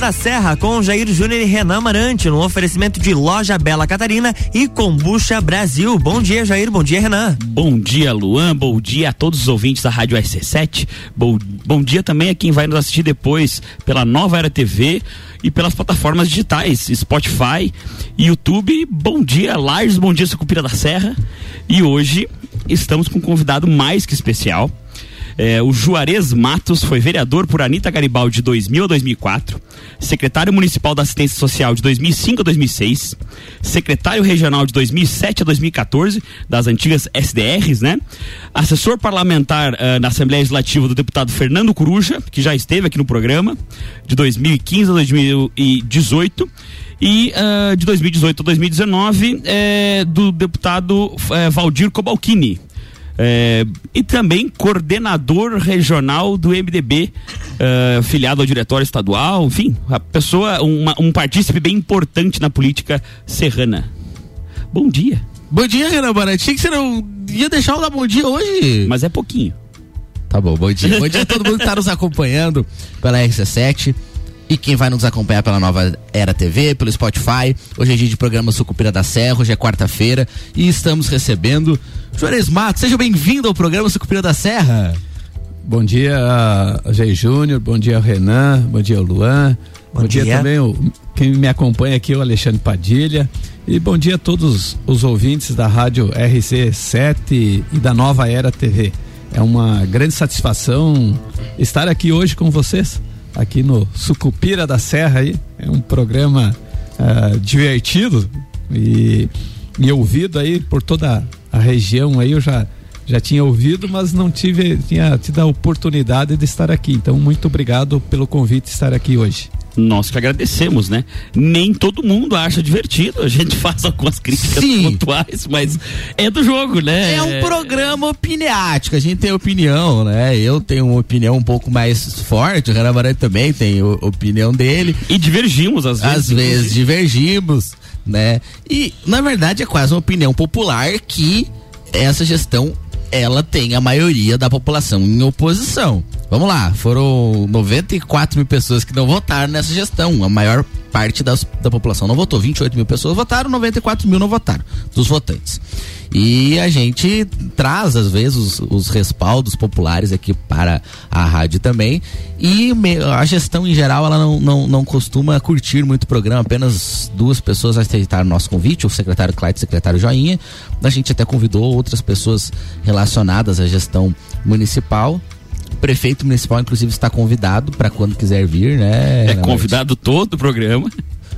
da Serra com Jair Júnior e Renan Marante no oferecimento de Loja Bela Catarina e Combucha Brasil. Bom dia, Jair. Bom dia, Renan. Bom dia, Luan. Bom dia a todos os ouvintes da Rádio RC7. Bom, bom dia também a quem vai nos assistir depois pela Nova Era TV e pelas plataformas digitais, Spotify, YouTube. Bom dia, Lars. Bom dia, Sucupira da Serra. E hoje estamos com um convidado mais que especial. É, o Juarez Matos foi vereador por Anitta Garibaldi de 2000 a 2004, secretário municipal da assistência social de 2005 a 2006, secretário regional de 2007 a 2014 das antigas SDRs, né? Assessor parlamentar uh, na Assembleia Legislativa do deputado Fernando Coruja, que já esteve aqui no programa de 2015 a 2018 e uh, de 2018 a 2019 é, do deputado é, Valdir Cobalcini. É, e também coordenador regional do MDB, é, filiado ao diretório estadual, enfim, a pessoa, uma, um partícipe bem importante na política serrana. Bom dia. Bom dia, Renan Barati. Que você não ia deixar eu dar bom dia hoje. Mas é pouquinho. Tá bom, bom dia. bom dia a todo mundo que está nos acompanhando pela RC7 e quem vai nos acompanhar pela nova Era TV, pelo Spotify. Hoje é dia de programa Sucupira da Serra, hoje é quarta-feira e estamos recebendo Juarez Matos. Seja bem-vindo ao programa Sucupira da Serra. Bom dia, Jair Júnior, bom dia, Renan, bom dia, Luan. Bom, bom dia. dia. também o, quem me acompanha aqui, o Alexandre Padilha. E bom dia a todos os ouvintes da rádio RC7 e da Nova Era TV. É uma grande satisfação estar aqui hoje com vocês aqui no Sucupira da Serra aí. É um programa uh, divertido e, e ouvido aí por toda a região aí. Eu já já tinha ouvido, mas não tive tinha tido a oportunidade de estar aqui. Então, muito obrigado pelo convite de estar aqui hoje nós que agradecemos, né? Nem todo mundo acha divertido, a gente faz algumas críticas Sim. pontuais, mas é do jogo, né? É um programa opiniático, a gente tem opinião, né? Eu tenho uma opinião um pouco mais forte, o Renan também tem opinião dele. E divergimos às vezes. Às vezes divergimos, né? E, na verdade, é quase uma opinião popular que essa gestão ela tem a maioria da população em oposição. Vamos lá, foram 94 mil pessoas que não votaram nessa gestão. A maior parte das, da população não votou. 28 mil pessoas votaram, 94 mil não votaram, dos votantes. E a gente traz, às vezes, os, os respaldos populares aqui para a rádio também. E me, a gestão, em geral, ela não, não, não costuma curtir muito o programa. Apenas duas pessoas aceitaram nosso convite, o secretário Clyde e o secretário Joinha. A gente até convidou outras pessoas relacionadas à gestão municipal o prefeito municipal, inclusive, está convidado para quando quiser vir, né? É convidado todo o programa.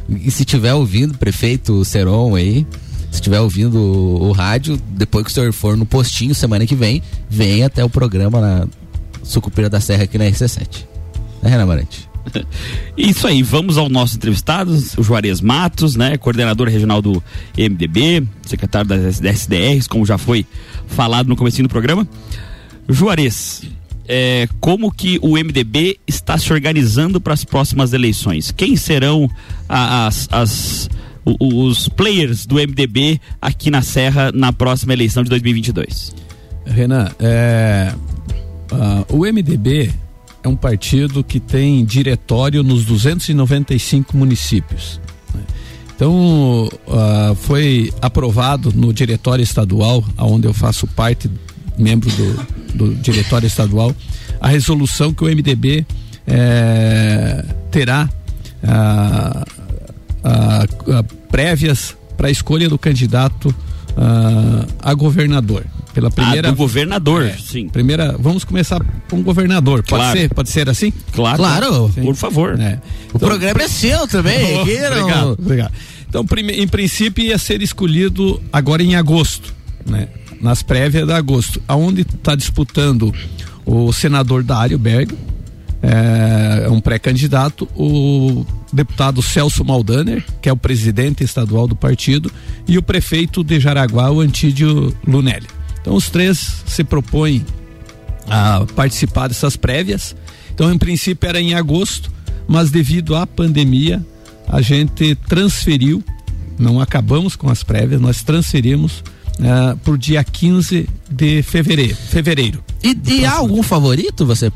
E se tiver ouvindo, prefeito Seron aí, se estiver ouvindo o, o, rádio, depois que o senhor for no postinho semana que vem, vem até o programa na Sucupira da Serra aqui na RC7. Né, Renan Marante? Isso aí, vamos ao nosso entrevistado, o Juarez Matos, né, coordenador regional do MDB, secretário das SDRs, como já foi falado no começo do programa. Juarez, é, como que o MDB está se organizando para as próximas eleições? Quem serão as, as os players do MDB aqui na Serra na próxima eleição de 2022? Renan, é, uh, o MDB é um partido que tem diretório nos 295 municípios. Né? Então, uh, foi aprovado no diretório estadual, onde eu faço parte, membro do, do diretório estadual, a resolução que o MDB é, terá. Uh, prévias para a escolha do candidato a governador. Pela primeira. Ah, do governador, é, sim. Primeira, vamos começar com o governador. Pode ser? Pode ser assim? Claro. Claro. Por favor. É. O então, programa é seu também. Oh, obrigado, obrigado. Então, em princípio, ia ser escolhido agora em agosto, né? Nas prévias de agosto, aonde está disputando o senador Dário Berg, é, é um pré-candidato, o deputado Celso Maldaner, que é o presidente estadual do partido, e o prefeito de Jaraguá, o Antídio Lunelli. Então os três se propõem a participar dessas prévias. Então, em princípio, era em agosto, mas devido à pandemia, a gente transferiu, não acabamos com as prévias, nós transferimos uh, por dia 15 de fevereiro. fevereiro. E, e há algum favorito, você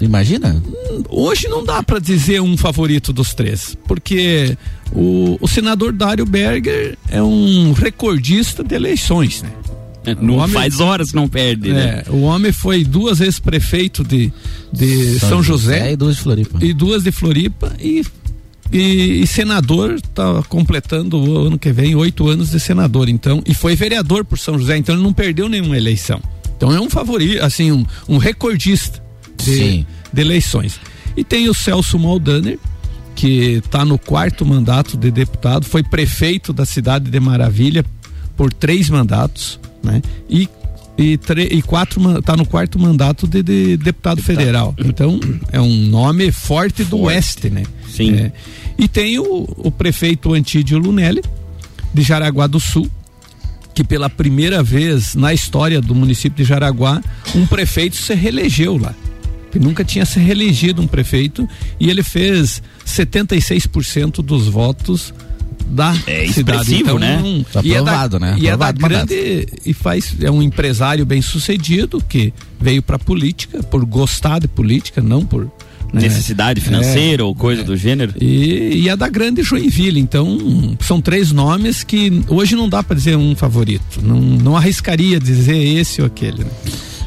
imagina? Hoje não dá para dizer um favorito dos três, porque o, o senador Dário Berger é um recordista de eleições, né? É, não homem, faz horas que não perde, né? É, o homem foi duas vezes prefeito de, de São, São José, José, e duas de Floripa. E duas de Floripa e, e, e senador está completando o ano que vem oito anos de senador, então e foi vereador por São José, então ele não perdeu nenhuma eleição. Então é um favorito, assim um, um recordista de, de eleições. E tem o Celso Maldaner que está no quarto mandato de deputado, foi prefeito da cidade de Maravilha por três mandatos né? E e, e quatro está no quarto mandato de, de deputado, deputado, federal. Então é um nome forte do oeste, né? Sim. É. E tem o, o prefeito Antídio Lunelli de Jaraguá do Sul, que pela primeira vez na história do município de Jaraguá, um prefeito se reelegeu lá. Nunca tinha se reelegido um prefeito e ele fez 76% dos votos da é cidade. Então, né? Um, tá e aprovado, é da, né? E aprovado, é da grande e faz é um empresário bem sucedido que veio para política por gostar de política, não por né? necessidade financeira é, ou coisa é. do gênero. E, e é da grande Joinville. Então são três nomes que hoje não dá para dizer um favorito. Não, não arriscaria dizer esse ou aquele. Né?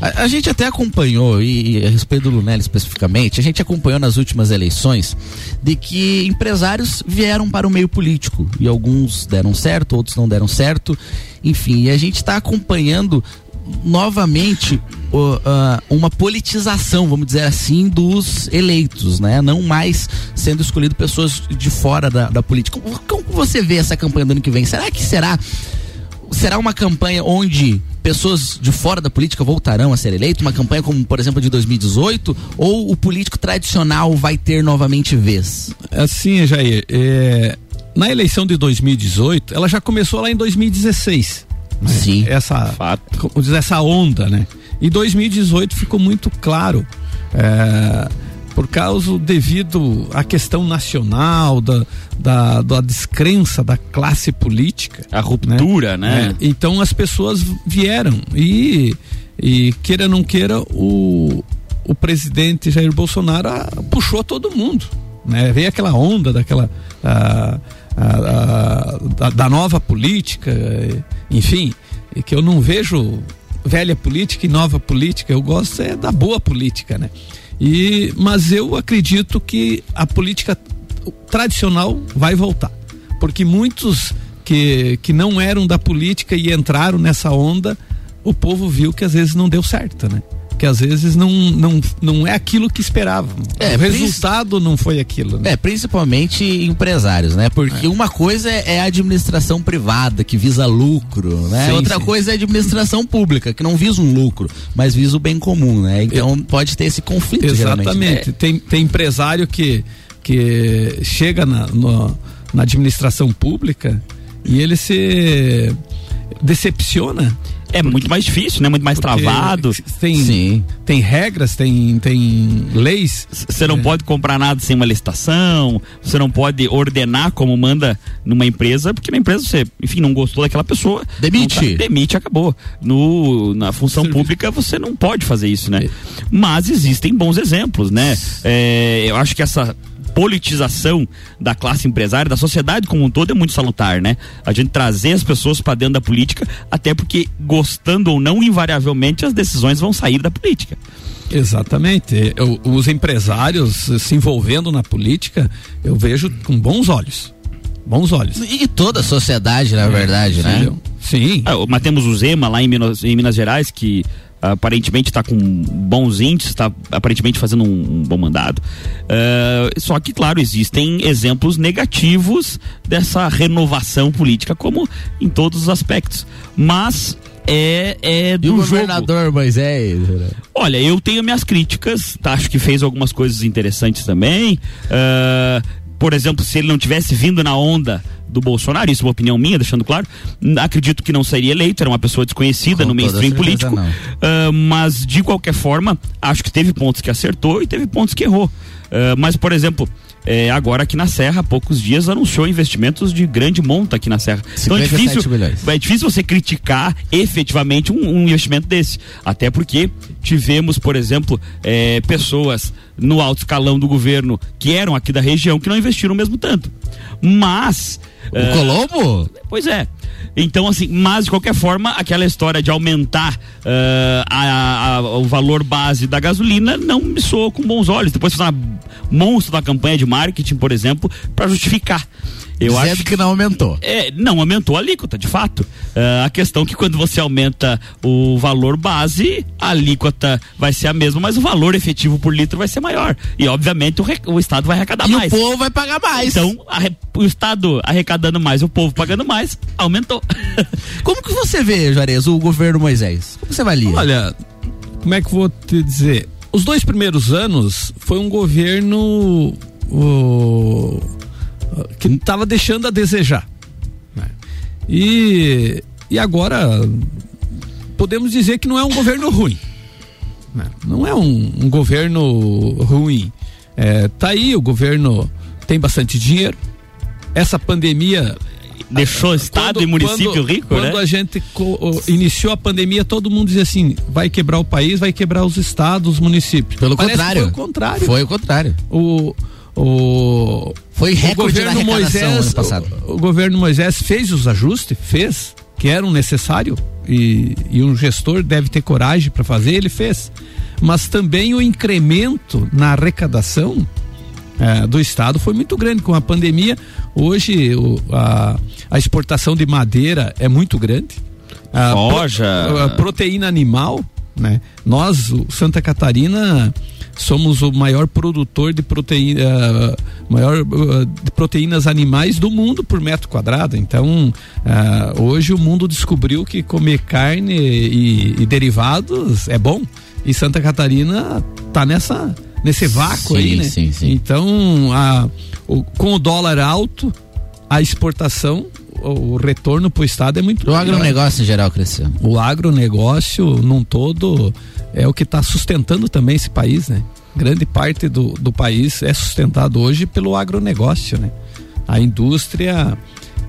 A, a, gente até acompanhou, e, e, a respeito do Lunelli especificamente, a gente acompanhou nas últimas eleições de que empresários vieram para o meio político e alguns deram certo, outros não deram certo. Enfim, e a gente está acompanhando novamente uma politização, vamos dizer assim, dos eleitos, né? Não mais sendo escolhido pessoas de fora da, da política. Como você vê essa campanha do ano que vem? Será que será será uma campanha onde pessoas de fora da política voltarão a ser eleitos? Uma campanha como, por exemplo, de 2018? Ou o político tradicional vai ter novamente vez? Assim, Jair, é, na eleição de 2018, ela já começou lá em 2016. Né? Sim. Essa, Fato. essa onda, né? E 2018 ficou muito claro. É, por causa devido à questão nacional, da, da, da descrença da classe política. A ruptura, né? né? É, então as pessoas vieram e, e queira ou não queira, o, o presidente Jair Bolsonaro a, puxou todo mundo. Né? Veio aquela onda daquela. A, a, a, da nova política, enfim, que eu não vejo velha política e nova política, eu gosto é da boa política, né? E, mas eu acredito que a política tradicional vai voltar. Porque muitos que, que não eram da política e entraram nessa onda, o povo viu que às vezes não deu certo, né? Que às vezes não, não, não é aquilo que esperavam. É, o resultado não foi aquilo. Né? É, principalmente empresários, né? Porque é. uma coisa é a administração privada que visa lucro, né? Sim, Outra sim. coisa é a administração pública que não visa um lucro, mas visa o bem comum, né? Então Eu, pode ter esse conflito. Exatamente. Né? Tem, tem empresário que, que chega na, no, na administração pública e ele se decepciona é muito mais difícil, né? Muito mais travado. Tem, Sim. tem regras, tem, tem leis. Você não é. pode comprar nada sem uma licitação, você não pode ordenar como manda numa empresa, porque na empresa você, enfim, não gostou daquela pessoa. Demite. Tá, demite, acabou. No, na função Serviço. pública você não pode fazer isso, né? É. Mas existem bons exemplos, né? É, eu acho que essa politização da classe empresária, da sociedade como um todo é muito salutar, né? A gente trazer as pessoas para dentro da política, até porque gostando ou não, invariavelmente as decisões vão sair da política. Exatamente. Eu, os empresários se envolvendo na política, eu vejo com bons olhos. Bons olhos. E toda a sociedade, na verdade, né? Sim. Ah, mas temos o Zema lá em Minas, em Minas Gerais, que aparentemente está com bons índices, está aparentemente fazendo um, um bom mandado. Uh, só que, claro, existem exemplos negativos dessa renovação política, como em todos os aspectos. Mas é, é do e o jogo. governador Moisés? Olha, eu tenho minhas críticas, tá? acho que fez algumas coisas interessantes também. Uh, por exemplo, se ele não tivesse vindo na onda do Bolsonaro, isso é uma opinião minha, deixando claro, acredito que não seria eleito, era uma pessoa desconhecida Com no mainstream político, uh, mas de qualquer forma, acho que teve pontos que acertou e teve pontos que errou. Uh, mas, por exemplo, é, agora aqui na Serra, há poucos dias, anunciou investimentos de grande monta aqui na Serra. Então é difícil, é difícil você criticar efetivamente um, um, investimento desse. Até porque tivemos, por exemplo, é, pessoas no alto escalão do governo que eram aqui da região que não investiram mesmo tanto. Mas. O uh, Colombo? Pois é. Então, assim, mas de qualquer forma, aquela história de aumentar uh, a, a, o valor base da gasolina não me soa com bons olhos. Depois fazer uma monstro da campanha de marketing, por exemplo, para justificar. Eu Dizendo acho que não aumentou. É, não aumentou a alíquota, de fato. Uh, a questão é que quando você aumenta o valor base, a alíquota vai ser a mesma, mas o valor efetivo por litro vai ser maior. E obviamente o, o Estado vai arrecadar e mais. E o povo vai pagar mais. Então, a, o Estado arrecadando mais, o povo pagando mais, aumentou. Como que você vê, Juarez, o governo Moisés? Como você vai ler? Olha, como é que eu vou te dizer? Os dois primeiros anos foi um governo que estava deixando a desejar. Né? E, e agora podemos dizer que não é um governo ruim. Né? Não é um, um governo ruim. É, tá aí, o governo tem bastante dinheiro. Essa pandemia deixou estado quando, e município quando, rico, quando né? Quando a gente iniciou a pandemia, todo mundo dizia assim, vai quebrar o país, vai quebrar os estados, os municípios. Pelo Parece contrário. Foi o contrário. Foi o contrário. O o foi recorde o governo Moisés, o, o, governo Moisés fez os ajustes, fez que eram necessários e, e um gestor deve ter coragem para fazer, ele fez. Mas também o incremento na arrecadação é, do estado foi muito grande com a pandemia. Hoje o, a, a exportação de madeira é muito grande. A, Soja. Pro, a proteína animal, né? Nós, Santa Catarina, somos o maior produtor de proteína, uh, maior uh, de proteínas animais do mundo por metro quadrado. Então, uh, hoje o mundo descobriu que comer carne e, e, derivados é bom. E Santa Catarina tá nessa nesse vácuo sim, aí, né? Sim, sim. Então, a, o, com o dólar alto, a exportação o retorno para o estado é muito O agronegócio em geral cresceu. O agronegócio, num todo, é o que está sustentando também esse país, né? Grande parte do, do país é sustentado hoje pelo agronegócio, né? A indústria,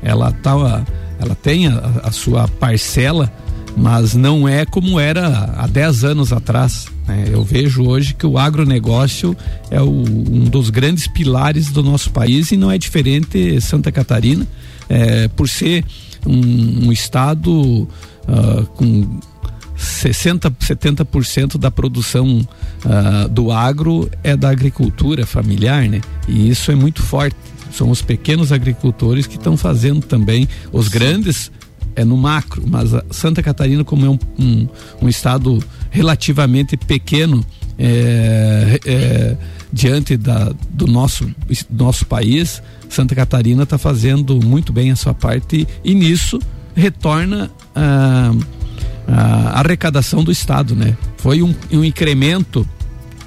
ela tá, ela tem a, a sua parcela, mas não é como era há 10 anos atrás. Né? Eu vejo hoje que o agronegócio é o, um dos grandes pilares do nosso país e não é diferente Santa Catarina, é, por ser um, um estado uh, com 60, 70% da produção uh, do agro é da agricultura familiar, né? E isso é muito forte. São os pequenos agricultores que estão fazendo também. Os Sim. grandes é no macro, mas Santa Catarina, como é um, um, um estado relativamente pequeno é, é, diante da, do nosso, nosso país, Santa Catarina está fazendo muito bem a sua parte e, nisso retorna a, a, arrecadação do Estado, né? Foi um, um incremento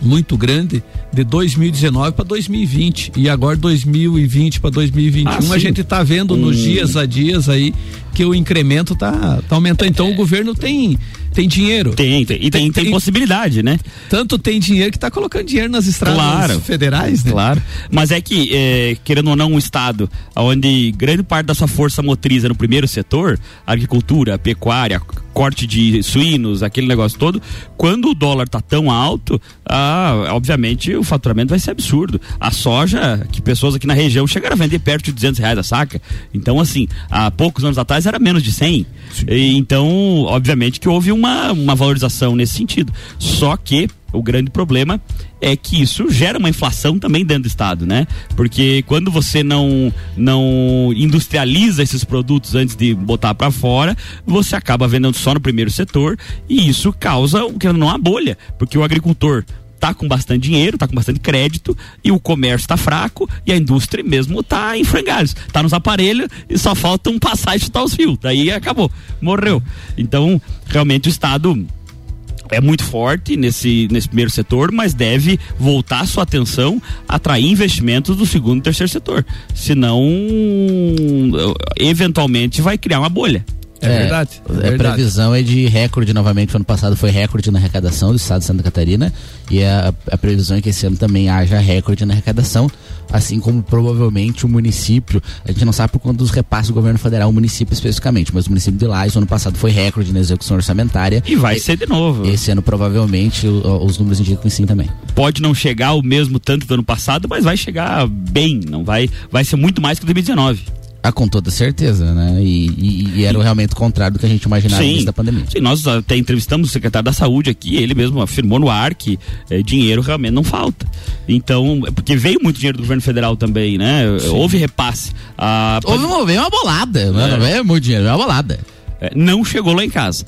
muito grande de 2019 para 2020 e agora 2020 para 2021 ah, a gente está vendo hum. nos dias a dias aí que o incremento tá, tá aumentando. Então é. o governo tem tem dinheiro. Tem, tem, e tem, tem, tem, possibilidade, né? Tanto tem dinheiro que está colocando dinheiro nas estradas claro, federais, né? Claro. Mas é que, é, querendo ou não, um estado onde grande parte da sua força motriz é no primeiro setor, agricultura, pecuária, corte de suínos, aquele negócio todo, quando o dólar tá tão alto, ah, obviamente o faturamento vai ser absurdo. A soja, que pessoas aqui na região chegaram a vender perto de 200 reais a saca. Então, assim, há poucos anos atrás era menos de 100. E, então, obviamente que houve uma, uma valorização nesse sentido. Só que o grande problema é que isso gera uma inflação também dentro do estado, né? Porque quando você não não industrializa esses produtos antes de botar para fora, você acaba vendendo só no primeiro setor e isso causa o que não a bolha, porque o agricultor tá com bastante dinheiro, tá com bastante crédito e o comércio está fraco e a indústria mesmo tá em frangalhos, tá nos aparelhos e só falta um passar e chutar os fios, daí acabou, morreu. Então, realmente o estado é muito forte nesse, nesse primeiro setor, mas deve voltar sua atenção a atrair investimentos do segundo e terceiro setor. Senão, eventualmente, vai criar uma bolha. É, é verdade. É a verdade. previsão é de recorde novamente. O ano passado foi recorde na arrecadação do estado de Santa Catarina. E a, a previsão é que esse ano também haja recorde na arrecadação. Assim como provavelmente o município. A gente não sabe por quanto dos repasses do governo federal, o município especificamente. Mas o município de o ano passado foi recorde na execução orçamentária. E vai e, ser de novo. Esse ano provavelmente o, os números indicam que sim também. Pode não chegar o mesmo tanto do ano passado, mas vai chegar bem. Não vai, vai ser muito mais que 2019. Ah, com toda certeza, né? E, e, e era realmente o contrário do que a gente imaginava antes da pandemia. Sim, nós até entrevistamos o secretário da saúde aqui, ele mesmo afirmou no ar que é, dinheiro realmente não falta. Então, é porque veio muito dinheiro do governo federal também, né? Sim. Houve repasse. A... Houve uma, veio uma bolada, né? não veio muito dinheiro, veio uma bolada. É, não chegou lá em casa.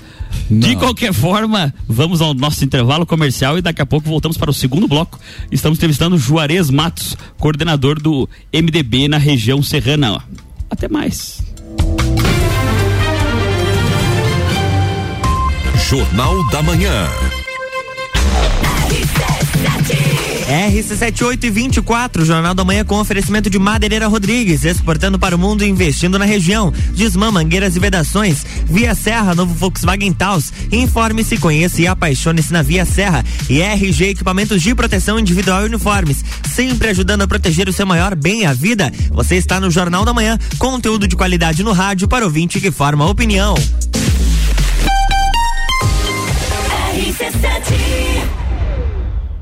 Não. De qualquer forma, vamos ao nosso intervalo comercial e daqui a pouco voltamos para o segundo bloco. Estamos entrevistando Juarez Matos, coordenador do MDB na região serrana. Até mais. Jornal da Manhã. RC78 e 24, Jornal da Manhã com oferecimento de Madeireira Rodrigues, exportando para o mundo e investindo na região. Desmã, mangueiras e vedações. Via Serra, novo Volkswagen Taos. Informe-se, conheça e apaixone-se na Via Serra. E RG Equipamentos de Proteção Individual e Uniformes, sempre ajudando a proteger o seu maior bem, a vida. Você está no Jornal da Manhã, conteúdo de qualidade no rádio para ouvinte que forma opinião. RC7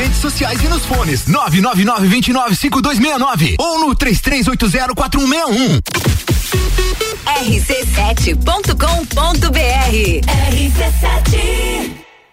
redes sociais e nos fones. 999 29 5269 ou no 33804161. rc7.com.br RC7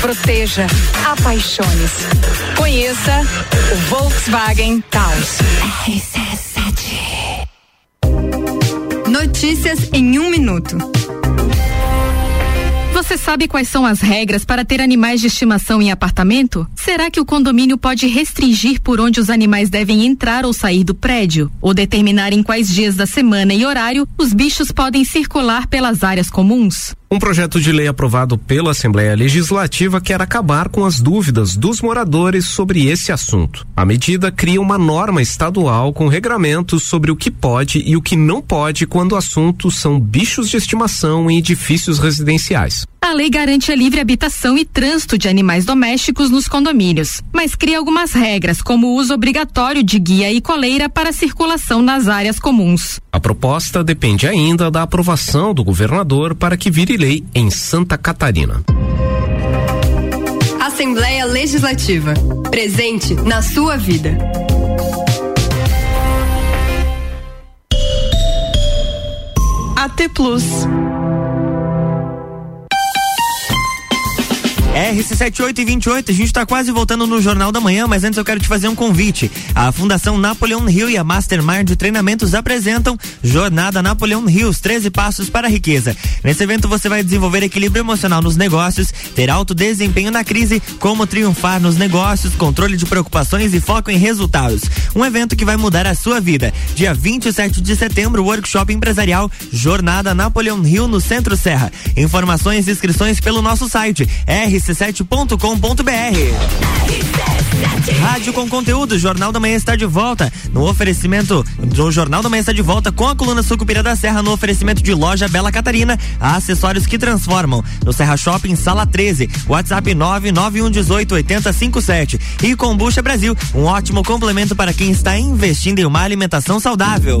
proteja, apaixone-se. Conheça o Volkswagen Taos. Notícias em um minuto. Você sabe quais são as regras para ter animais de estimação em apartamento? Será que o condomínio pode restringir por onde os animais devem entrar ou sair do prédio? Ou determinar em quais dias da semana e horário os bichos podem circular pelas áreas comuns? Um projeto de lei aprovado pela Assembleia Legislativa quer acabar com as dúvidas dos moradores sobre esse assunto. A medida cria uma norma estadual com regramentos sobre o que pode e o que não pode quando assuntos são bichos de estimação em edifícios residenciais. A lei garante a livre habitação e trânsito de animais domésticos nos condomínios, mas cria algumas regras, como o uso obrigatório de guia e coleira para circulação nas áreas comuns. A proposta depende ainda da aprovação do governador para que vire lei em Santa Catarina. Assembleia Legislativa. Presente na sua vida. AT Plus. RC7828, a gente está quase voltando no Jornal da Manhã, mas antes eu quero te fazer um convite. A Fundação Napoleão Rio e a Mastermind de Treinamentos apresentam Jornada Napoleão os 13 Passos para a Riqueza. Nesse evento você vai desenvolver equilíbrio emocional nos negócios, ter alto desempenho na crise, como triunfar nos negócios, controle de preocupações e foco em resultados. Um evento que vai mudar a sua vida. Dia 27 de setembro, workshop empresarial Jornada Napoleão Rio no Centro Serra. Informações e inscrições pelo nosso site rc7.com.br. Rádio com conteúdo, Jornal da Manhã está de volta. No oferecimento do Jornal da Manhã está de volta com a coluna Sucupira da Serra no oferecimento de loja Bela Catarina, acessórios que transformam. No Serra Shopping, sala 13, WhatsApp 991188057. E Combucha Brasil, um ótimo complemento para quem está investindo em uma alimentação saudável.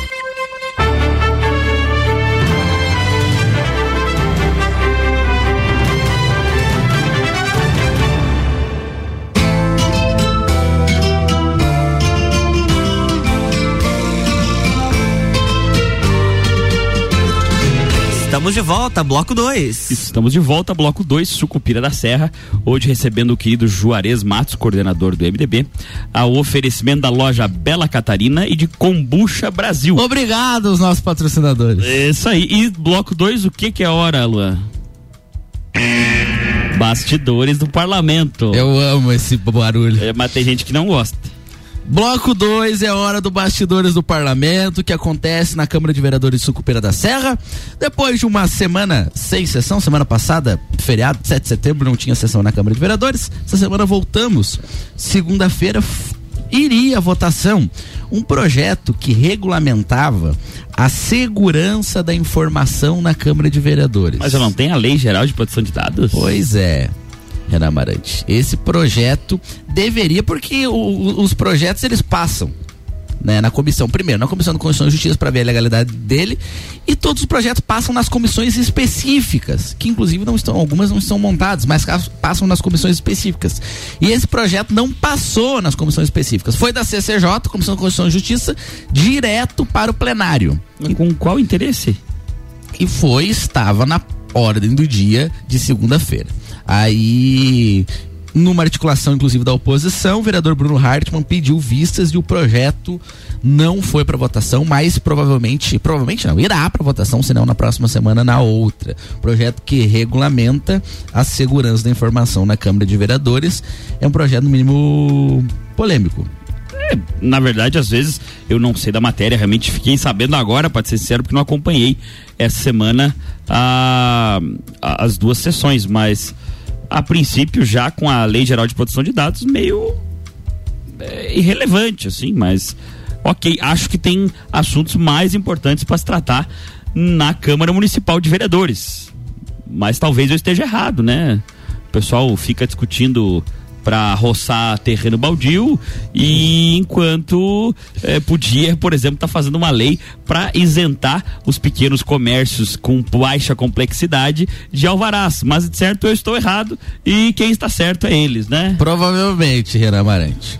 Estamos de volta, bloco 2. Estamos de volta, bloco 2, Sucupira da Serra. Hoje recebendo o querido Juarez Matos, coordenador do MDB, ao oferecimento da loja Bela Catarina e de Combucha Brasil. Obrigado aos nossos patrocinadores. Isso aí. E bloco 2, o que que é hora, Luan? Bastidores do parlamento. Eu amo esse barulho. É, mas tem gente que não gosta. Bloco 2 é hora do Bastidores do Parlamento, que acontece na Câmara de Vereadores de Sucupira da Serra. Depois de uma semana sem sessão, semana passada, feriado, 7 de setembro, não tinha sessão na Câmara de Vereadores. Essa semana voltamos. Segunda-feira iria a votação um projeto que regulamentava a segurança da informação na Câmara de Vereadores. Mas não tem a Lei Geral de Proteção de Dados? Pois é. Renan Amarante. Esse projeto deveria, porque o, os projetos eles passam. Né, na comissão, primeiro, na comissão de Constituição e Justiça para ver a legalidade dele, e todos os projetos passam nas comissões específicas, que inclusive não estão, algumas não estão montadas, mas passam nas comissões específicas. E esse projeto não passou nas comissões específicas, foi da CCJ, Comissão de Constituição e Justiça, direto para o plenário. E com qual interesse? E foi, estava na ordem do dia de segunda-feira. Aí numa articulação inclusive da oposição, o vereador Bruno Hartmann pediu vistas e o projeto não foi para votação, mas provavelmente, provavelmente não, irá para votação, senão na próxima semana na outra. Projeto que regulamenta a segurança da informação na Câmara de Vereadores é um projeto no mínimo polêmico. É, na verdade, às vezes eu não sei da matéria, realmente fiquei sabendo agora, pode ser sincero, porque não acompanhei essa semana a, a, as duas sessões, mas a princípio, já com a Lei Geral de Proteção de Dados, meio é, irrelevante, assim, mas ok, acho que tem assuntos mais importantes para se tratar na Câmara Municipal de Vereadores. Mas talvez eu esteja errado, né? O pessoal fica discutindo para roçar terreno baldio e enquanto eh, podia, por exemplo, estar tá fazendo uma lei para isentar os pequenos comércios com baixa complexidade de alvarás. Mas de certo eu estou errado e quem está certo é eles, né? Provavelmente, Renan Amarante.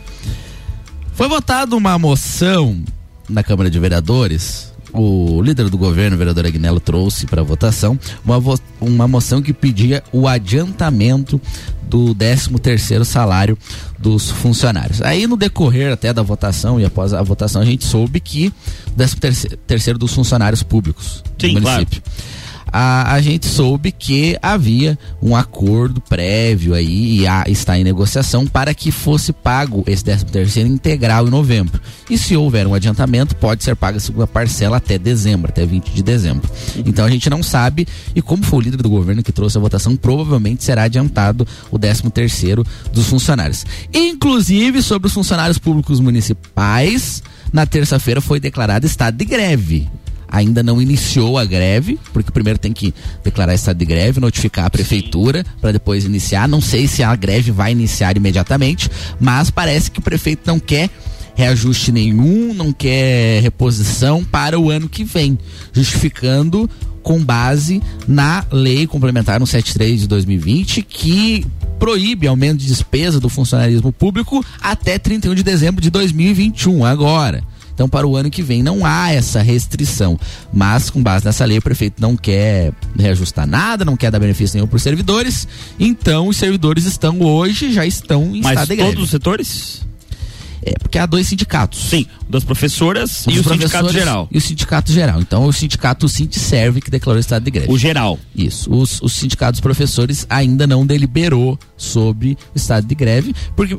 Foi votada uma moção na Câmara de Vereadores o líder do governo, o vereador Agnello, trouxe para votação uma, vo uma moção que pedia o adiantamento do 13 terceiro salário dos funcionários. Aí no decorrer até da votação e após a votação a gente soube que o 13 terceiro dos funcionários públicos Sim, do município. Claro a, a gente soube que havia um acordo prévio aí e a, está em negociação para que fosse pago esse 13 terceiro integral em novembro. E se houver um adiantamento, pode ser paga a segunda parcela até dezembro, até 20 de dezembro. Então a gente não sabe e como foi o líder do governo que trouxe a votação, provavelmente será adiantado o 13 terceiro dos funcionários. Inclusive sobre os funcionários públicos municipais, na terça-feira foi declarado estado de greve ainda não iniciou a greve, porque primeiro tem que declarar estado de greve, notificar a prefeitura para depois iniciar. Não sei se a greve vai iniciar imediatamente, mas parece que o prefeito não quer reajuste nenhum, não quer reposição para o ano que vem, justificando com base na lei complementar no 73 de 2020 que proíbe aumento de despesa do funcionarismo público até 31 de dezembro de 2021, agora. Então, para o ano que vem não há essa restrição. Mas, com base nessa lei, o prefeito não quer reajustar nada, não quer dar benefício nenhum para os servidores. Então, os servidores estão hoje, já estão em Mas estado de greve. todos os setores? É, porque há dois sindicatos. Sim, das professoras e o sindicato geral. E o sindicato geral. Então, o sindicato Sintiserve que declarou estado de greve. O geral. Isso. Os, os sindicatos professores ainda não deliberou sobre o estado de greve, porque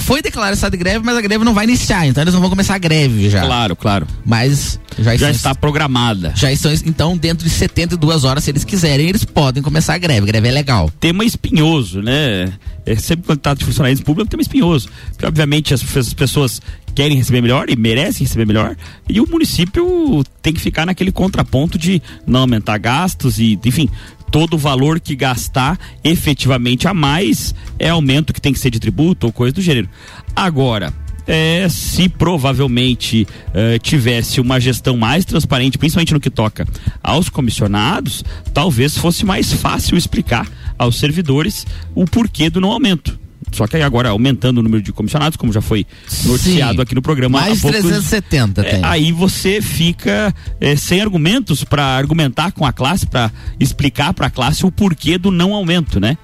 foi declarado estado de greve, mas a greve não vai iniciar, então eles não vão começar a greve já. Claro, claro. Mas já, Já está programada. já estão, então, dentro de 72 horas, se eles quiserem, eles podem começar a greve. Greve é legal. tema espinhoso, né? É sempre quando trata de funcionários públicos, é um tema espinhoso. Porque, obviamente, as, as pessoas querem receber melhor e merecem receber melhor. E o município tem que ficar naquele contraponto de não aumentar gastos e, enfim, todo o valor que gastar efetivamente a mais é aumento que tem que ser de tributo ou coisa do gênero. Agora, é, se provavelmente eh, tivesse uma gestão mais transparente, principalmente no que toca aos comissionados, talvez fosse mais fácil explicar aos servidores o porquê do não aumento. Só que aí agora aumentando o número de comissionados, como já foi noticiado Sim. aqui no programa. Mais poucos- 370 é, tem. aí você fica é, sem argumentos para argumentar com a classe, para explicar para a classe o porquê do não aumento, né?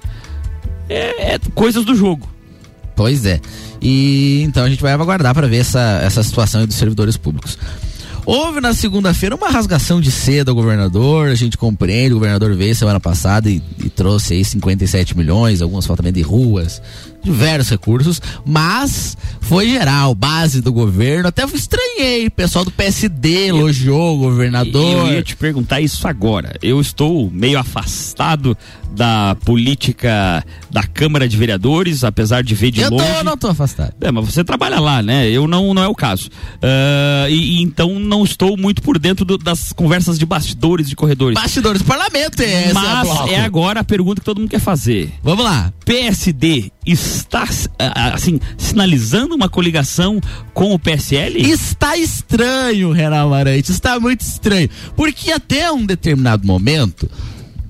É, é coisas do jogo. Pois é. E então a gente vai aguardar para ver essa, essa situação aí dos servidores públicos. Houve na segunda-feira uma rasgação de seda ao governador, a gente compreende, o governador veio semana passada e, e trouxe aí 57 milhões, algum asfaltamento de ruas, diversos recursos, mas foi geral, base do governo, até eu estranhei, o pessoal do PSD elogiou o governador. Eu ia te perguntar isso agora. Eu estou meio afastado da política da Câmara de Vereadores, apesar de ver de eu longe. não tô afastado. É, mas você trabalha lá, né? Eu não, não é o caso. Ah, e, e então não estou muito por dentro do- das conversas de bastidores de corredores. Bastidores do parlamento, é esse Mas bloco. é agora a pergunta que todo mundo quer fazer. Vamos lá. PSD está ah, assim sinalizando uma coligação com o PSL? Está estranho, Renan Amarante, está muito estranho. Porque até um determinado momento,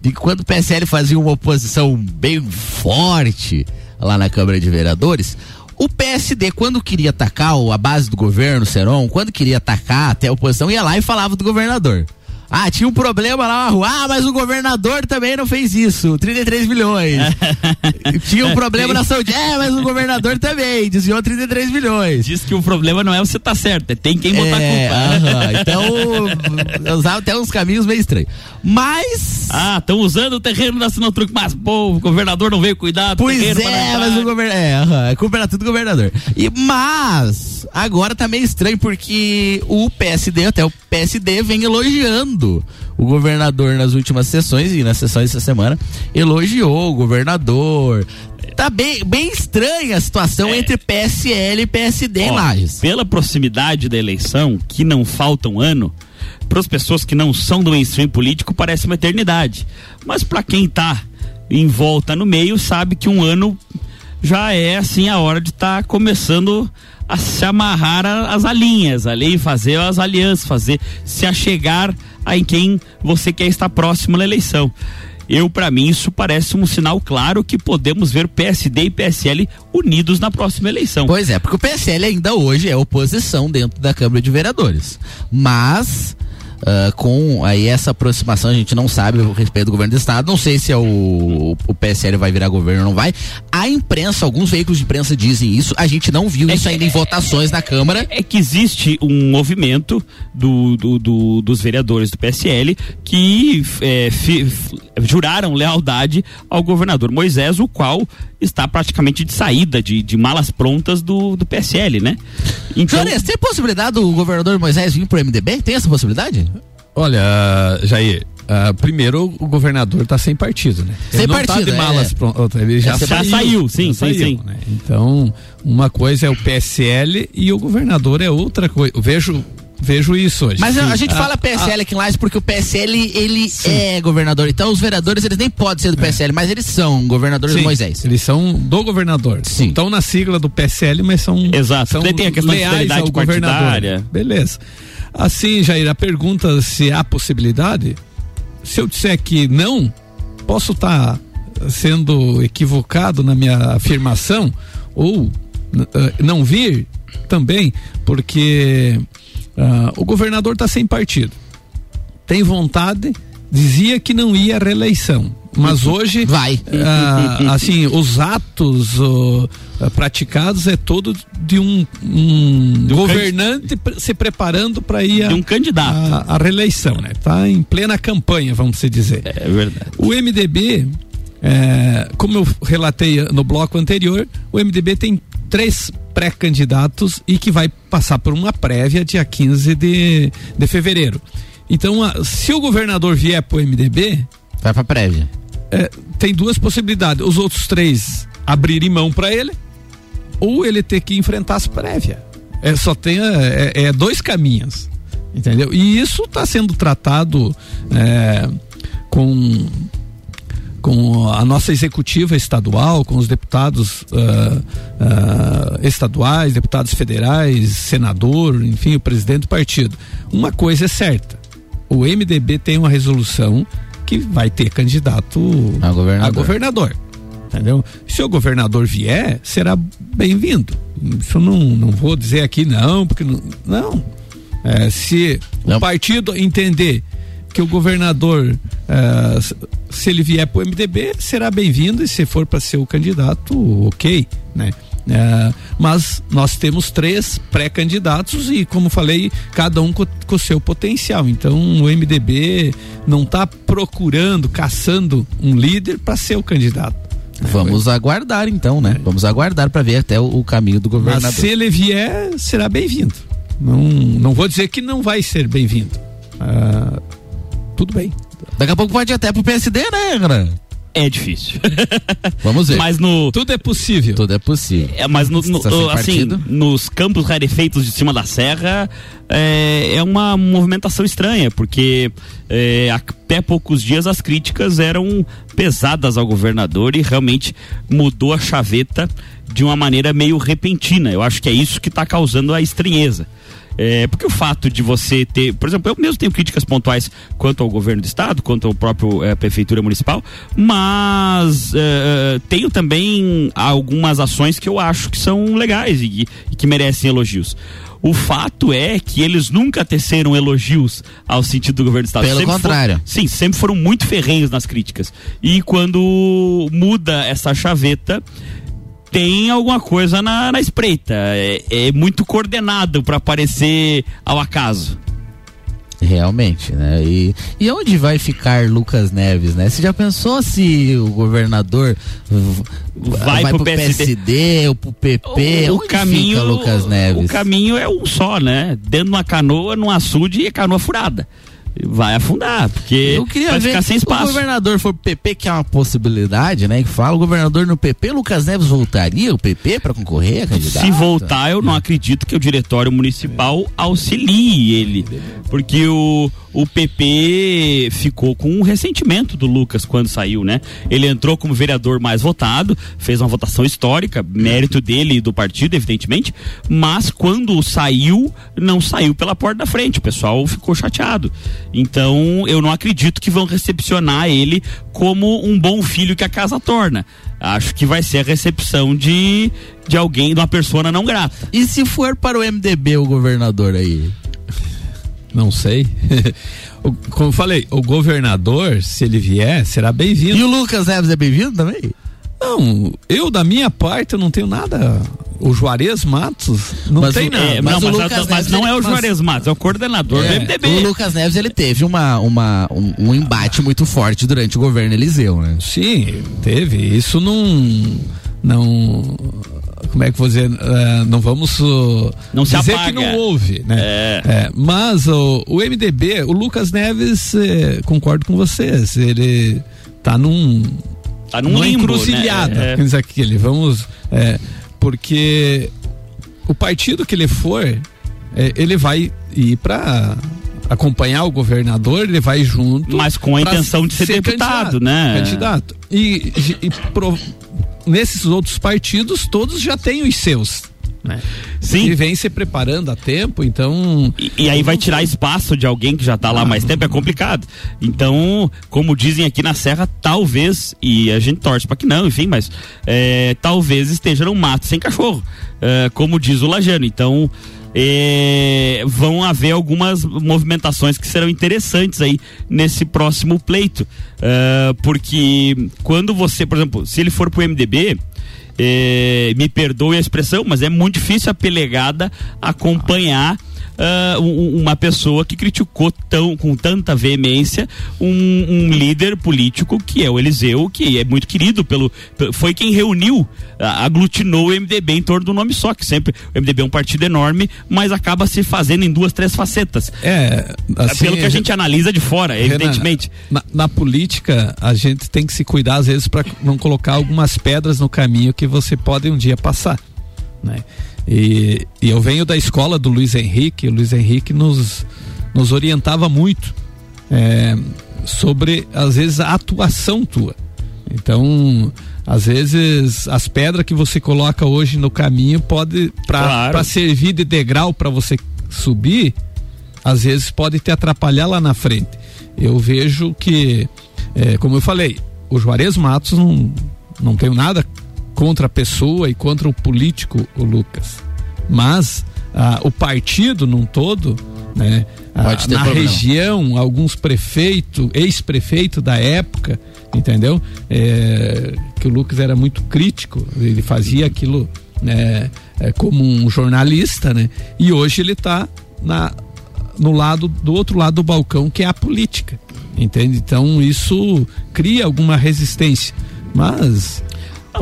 de quando o PSL fazia uma oposição bem forte lá na Câmara de Vereadores, o PSD, quando queria atacar a base do governo, o Seron, quando queria atacar até a oposição, ia lá e falava do governador. Ah, tinha um problema lá na rua. Ah, mas o governador também não fez isso. 33 milhões. tinha um problema na saúde. É, mas o governador também desviou 33 milhões. Diz que o problema não é você tá certo, é tem quem botar É, culpa. Então, usava até uns caminhos meio estranhos. Mas. Ah, estão usando o terreno da Sinotruc, mas pô, o governador não veio cuidar do Pois terreno. pra é, mas o governador. É, a culpa era tudo do governador. E, mas, agora tá meio estranho porque o PSD, até o PSD, vem elogiando o governador nas últimas sessões e nas sessões dessa semana. Elogiou o governador. Tá bem, bem estranha a situação entre PSL e PSD em É. Lages. Pela proximidade da eleição, que não falta um ano, para as pessoas que não são do mainstream político parece uma eternidade. Mas para quem tá em volta no meio, sabe que um ano já é assim a hora de estar começando a se amarrar as alinhas ali, fazer as alianças, fazer se achegar a em quem você quer estar próximo na eleição. Eu, para mim, isso parece um sinal claro que podemos ver PSD e PSL unidos na próxima eleição. Pois é, porque o PSL ainda hoje é oposição dentro da Câmara de Vereadores. Mas. Ah, com aí essa aproximação, a gente não sabe a respeito do governo do estado. Não sei se é o, o PSL vai virar governo ou não vai. A imprensa, alguns veículos de imprensa dizem isso. A gente não viu isso ainda em votações na Câmara. É que existe um movimento do, do- do- dos vereadores do PSL que é, fi- juraram lealdade ao governador Moisés, o qual está praticamente de saída, de, de malas prontas do, do PSL, né? Então, Juarez, tem possibilidade do governador Moisés vir pro MDB? Tem essa possibilidade? Olha, Jair, ah, primeiro o governador está sem partido, né? Sem ele não partido, tá de é. malas prontas, ele já, Já saiu, sim, já sim, sim. né? Então, uma coisa é o PSL e o governador é outra coisa. Eu Vejo, vejo isso hoje. Mas a, a gente Ah, fala PSL aqui em Lages porque o PSL, ele é governador. Então os vereadores, eles nem podem ser do PSL, mas eles são governadores Sim, do Moisés. Eles são do governador. Sim. Estão na sigla do PSL, mas são. Exato. São tem a questão de leais fidelidade ao governador. Beleza. Assim, Jair, a pergunta se há possibilidade. Se eu disser que não, posso estar sendo equivocado na minha afirmação ou uh, não vir também, porque uh, o governador está sem partido, tem vontade, dizia que não ia à reeleição, mas hoje vai. Uh, assim, os atos uh, praticados é todo de um, um de um governante se preparando para ir a, de um candidato a, a, reeleição, né? Tá em plena campanha, vamos dizer. É verdade. O MDB, é, como eu relatei no bloco anterior, o MDB tem três pré-candidatos e que vai passar por uma prévia dia 15 de, de fevereiro. Então, se o governador vier para o MDB. Vai para prévia. É, tem duas possibilidades. Os outros três abrirem mão para ele, ou ele ter que enfrentar as prévias. É, só tem é, é, é dois caminhos. Entendeu? E isso está sendo tratado é, com com a nossa executiva estadual, com os deputados uh, uh, estaduais, deputados federais, senador, enfim, o presidente do partido. Uma coisa é certa: o MDB tem uma resolução que vai ter candidato a governador. A governador entendeu? Se o governador vier, será bem-vindo. Isso não, não vou dizer aqui não, porque não. não. É, se não. o partido entender que o governador, é, se ele vier para o MDB, será bem-vindo e se for para ser o candidato, ok, né? É, mas nós temos três pré-candidatos e, como falei, cada um com o seu potencial. Então, o MDB não está procurando, caçando um líder para ser o candidato. Vamos aguardar então, né? Vamos aguardar para ver até o, o, caminho do governador. Mas se ele vier, será bem-vindo. Não, não vou dizer que não vai ser bem-vindo. Ah, tudo bem. Daqui a pouco pode ir até pro PSD, né, Renan? É difícil. Vamos ver. Mas no. Tudo é possível. Tudo é possível. É, mas no, no, no assim, nos campos rarefeitos de cima da serra, é, é uma movimentação estranha, porque é, até poucos dias as críticas eram pesadas ao governador e realmente mudou a chaveta de uma maneira meio repentina. Eu acho que é isso que está causando a estranheza. É, porque o fato de você ter, por exemplo, eu mesmo tenho críticas pontuais quanto ao governo do estado, quanto ao próprio é, prefeitura municipal, mas é, é tenho também algumas ações que eu acho que são legais e, e que merecem elogios. O fato é que eles nunca teceram elogios ao sentido do governo do estado. Pelo sempre contrário. Sim, sempre foram muito ferrenhos nas críticas. E quando muda essa chaveta, tem alguma coisa na, na espreita. É, é muito coordenado para aparecer ao acaso. Realmente, né? E, e onde vai ficar Lucas Neves, né? Você já pensou se o governador vai, vai pro, pro PSD. PSD ou pro PP? O, o caminho, Lucas Neves? O caminho é um só, né? Dentro de uma canoa, num açude e canoa furada vai afundar, porque eu queria vai ver ficar sem espaço. Se o governador for PP, que é uma possibilidade, né? Que fala, o governador no PP, Lucas Neves voltaria o PP para concorrer a candidato? Se voltar, eu não acredito que o diretório municipal auxilie ele, porque o o PP ficou com um ressentimento do Lucas quando saiu, né? Ele entrou como vereador mais votado, fez uma votação histórica, mérito dele e do partido, evidentemente, mas quando saiu, não saiu pela porta da frente. O pessoal ficou chateado. Então, eu não acredito que vão recepcionar ele como um bom filho que a casa torna. Acho que vai ser a recepção de, de alguém, de uma pessoa não grata. E se for para o MDB o governador aí? Não sei. Como eu falei, o governador, se ele vier, será bem-vindo. E o Lucas Neves é bem-vindo também? Não, eu da minha parte eu não tenho nada. O Juarez Matos não mas tem o, nada. É, mas, não, mas, Neves, mas, não é o Juarez mas... Matos, é o coordenador é, do MDB. O Lucas Neves ele teve uma, uma, um, um, embate muito forte durante o governo Eliseu, né? Sim, teve. Isso não. Não como é que vou dizer, uh, não vamos uh, não dizer apaga. que não houve, né? É. É, mas o, o MDB, o Lucas Neves, eh, concordo com vocês, ele tá num tá num limbo, encruzilhada, né? é. aquele, vamos, é, porque o partido que ele for, é, ele vai ir para acompanhar o governador, ele vai junto. Mas com a intenção de ser, ser deputado, né? Candidato. E, e, e nesses outros partidos, todos já têm os seus Né? Sim. E vem se preparando a tempo, então. E, e aí vai tirar espaço de alguém que já está lá há mais tempo, é complicado. Então, como dizem aqui na Serra, talvez, e a gente torce para que não, enfim, mas é, talvez esteja no mato sem cachorro, é, como diz o Lajano. Então, é, vão haver algumas movimentações que serão interessantes aí nesse próximo pleito. É, porque quando você, por exemplo, se ele for pro MDB, é, me perdoe a expressão, mas é muito difícil a pelegada acompanhar uh, uma pessoa que criticou tão, com tanta veemência um, um, líder político que é o Eliseu, que é muito querido pelo. Foi quem reuniu, aglutinou o MDB em torno do nome só, que sempre. O MDB é um partido enorme, mas acaba se fazendo em duas, três facetas. É. Assim, pelo que a gente analisa de fora, evidentemente. Na, na, política, a gente tem que se cuidar, às vezes, para não colocar algumas pedras no caminho que você pode um dia passar. Né? E, e, eu venho da escola do Luiz Henrique, o Luiz Henrique nos, nos orientava muito é, sobre, às vezes, a atuação tua. Então, às vezes, as pedras que você coloca hoje no caminho pode, para claro. servir de degrau para você subir, às vezes pode te atrapalhar lá na frente. Eu vejo que, é, como eu falei, o Juarez Matos não, não tenho nada contra a pessoa e contra o político, o Lucas. Mas ah, o partido num todo, né? Ah, na problema. região, alguns prefeitos, ex-prefeito da época, entendeu? É, que o Lucas era muito crítico, ele fazia aquilo né, é, como um jornalista, né? E hoje ele está na no lado do outro lado do balcão, que é a política, entende? Então isso cria alguma resistência, mas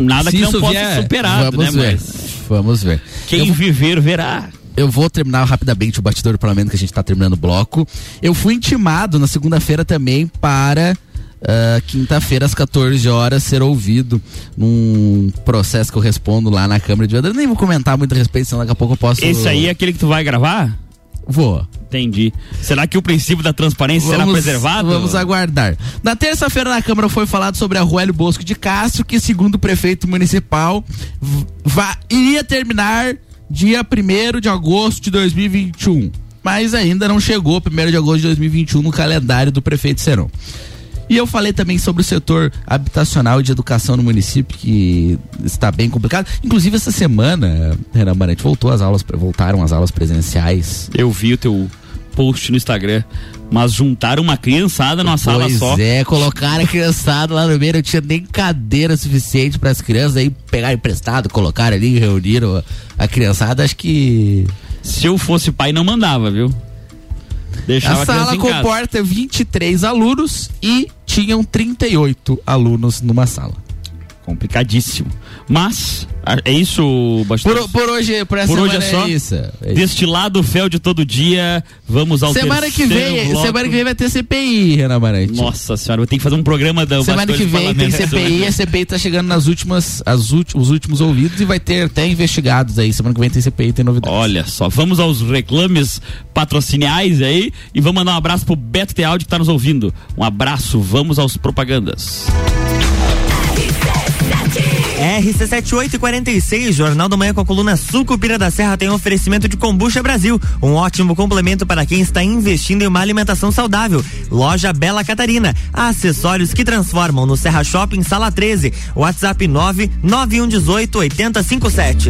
nada Se que não possa vier, ser superado, vamos né? Ver, mas vamos ver. Quem eu, viver, verá. Eu vou terminar rapidamente o batidor do parlamento que a gente está terminando o bloco. Eu fui intimado na segunda-feira também para Uh, quinta-feira às 14 horas ser ouvido num processo que eu respondo lá na Câmara de Vereadores. Nem vou comentar muito a respeito, senão daqui a pouco eu posso. Esse aí é aquele que tu vai gravar? Vou. Entendi. Será que o princípio da transparência vamos, será preservado? Vamos aguardar. Na terça-feira na Câmara foi falado sobre a Ruélio Bosco de Castro, que segundo o prefeito municipal iria terminar dia 1 de agosto de 2021. Mas ainda não chegou 1 de agosto de 2021 no calendário do prefeito Serão. E eu falei também sobre o setor habitacional e de educação no município, que está bem complicado. Inclusive, essa semana, Renan Marante, voltou as aulas, voltaram as aulas presenciais. Eu vi o teu post no Instagram. Mas juntaram uma criançada numa sala só. Pois é, colocaram a criançada lá no meio, não tinha nem cadeira suficiente para as crianças, aí pegaram emprestado, colocaram ali, reuniram a, a criançada, acho que. Se eu fosse pai, não mandava, viu? Deixava a sala a comporta 23 alunos e tinham 38 alunos numa sala. Complicadíssimo. Mas, é isso, Por, por hoje, por essa por hoje é, só. É isso, é Destilado fel de todo dia. Vamos ao semana que vem bloco. Semana que vem vai ter CPI, Renan Marante. Nossa senhora, vou ter que fazer um programa da Semana que vem tem CPI. A CPI tá chegando nas últimas, as últimos, os últimos ouvidos e vai ter até investigados aí. Semana que vem tem CPI, tem novidades. Olha só, vamos aos reclames patrociniais aí e vamos mandar um abraço pro Beto Tealdi que tá nos ouvindo. Um abraço, vamos aos propagandas. RC7846, Jornal da Manhã com a coluna Sucupira da Serra tem um oferecimento de Combucha Brasil, um ótimo complemento para quem está investindo em uma alimentação saudável. Loja Bela Catarina, acessórios que transformam no Serra Shopping Sala 13, WhatsApp 99118 8057.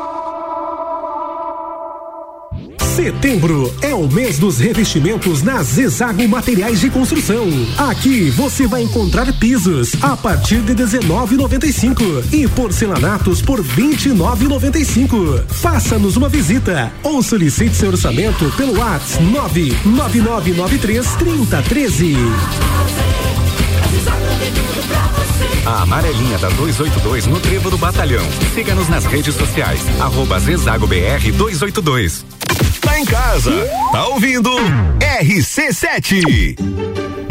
Setembro é o mês dos revestimentos na Zezago Materiais de Construção. Aqui você vai encontrar pisos a partir de 19,95 e porcelanatos por 29,95. Faça-nos uma visita ou solicite seu orçamento pelo WhatsApp 99993 3013. A amarelinha da 282 no Trevo do Batalhão. Siga-nos nas redes sociais. Arroba Zezago BR 282. Tá em casa. Tá ouvindo? RC7.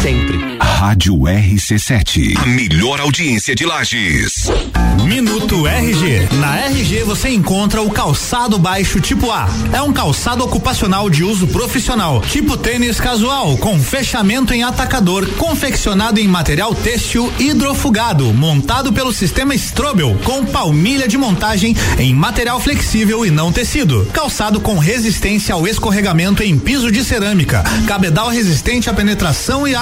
Sempre. Rádio RC7. A melhor audiência de Lages. Minuto RG. Na RG você encontra o calçado baixo tipo A. É um calçado ocupacional de uso profissional, tipo tênis casual, com fechamento em atacador, confeccionado em material têxtil hidrofugado, montado pelo sistema Strobel, com palmilha de montagem em material flexível e não tecido. Calçado com resistência ao escorregamento em piso de cerâmica, cabedal resistente à penetração e à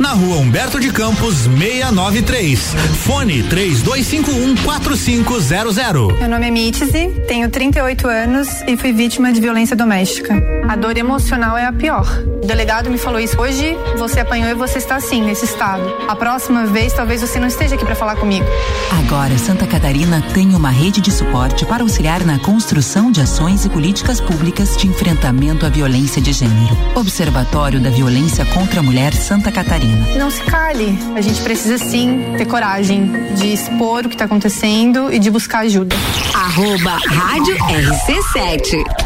Na rua Humberto de Campos, 693. Fone 3251 4500. Meu nome é Mitzi, tenho 38 anos e fui vítima de violência doméstica. A dor emocional é a pior. O delegado me falou isso. Hoje você apanhou e você está assim, nesse estado. A próxima vez, talvez você não esteja aqui para falar comigo. Agora, Santa Catarina tem uma rede de suporte para auxiliar na construção de ações e políticas públicas de enfrentamento à violência de gênero. Observatório da Violência contra a Mulher Santa Catarina. Não se cale. A gente precisa sim ter coragem de expor o que está acontecendo e de buscar ajuda. Arroba Rádio RC7.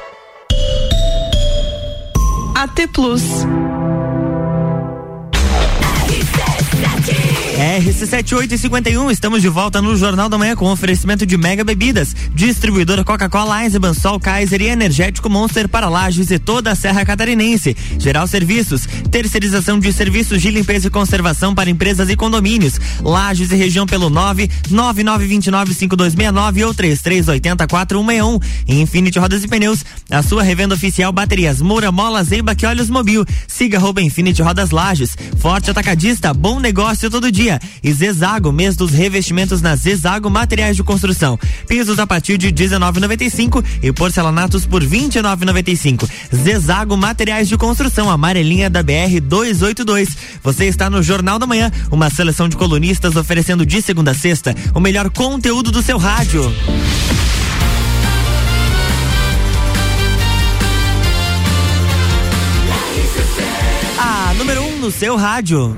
AT Plus. RC7851, estamos de volta no Jornal da Manhã com oferecimento de Mega Bebidas, distribuidora Coca-Cola, Eisenbahn, Sol, Kaiser e Energético Monster para Lages e toda a Serra Catarinense. Geral Serviços, terceirização de serviços de limpeza e conservação para empresas e condomínios. Lages e região pelo 999295269 ou 33804161. Infinity Rodas e Pneus, a sua revenda oficial baterias Moura, Mola, Zeiba, que Mobil. Siga arroba Infinity Rodas Lages. Forte Atacadista, bom negócio todo dia. E Zezago, mês dos revestimentos na Zezago Materiais de Construção. Pisos a partir de 19,95 e porcelanatos por 29,95. Zezago Materiais de Construção, amarelinha da BR 282. Você está no Jornal da Manhã, uma seleção de colunistas oferecendo de segunda a sexta o melhor conteúdo do seu rádio. Número 1 um no seu rádio.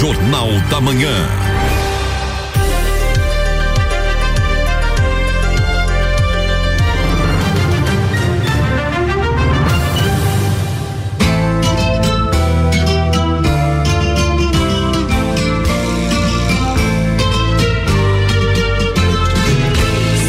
Jornal da Manhã.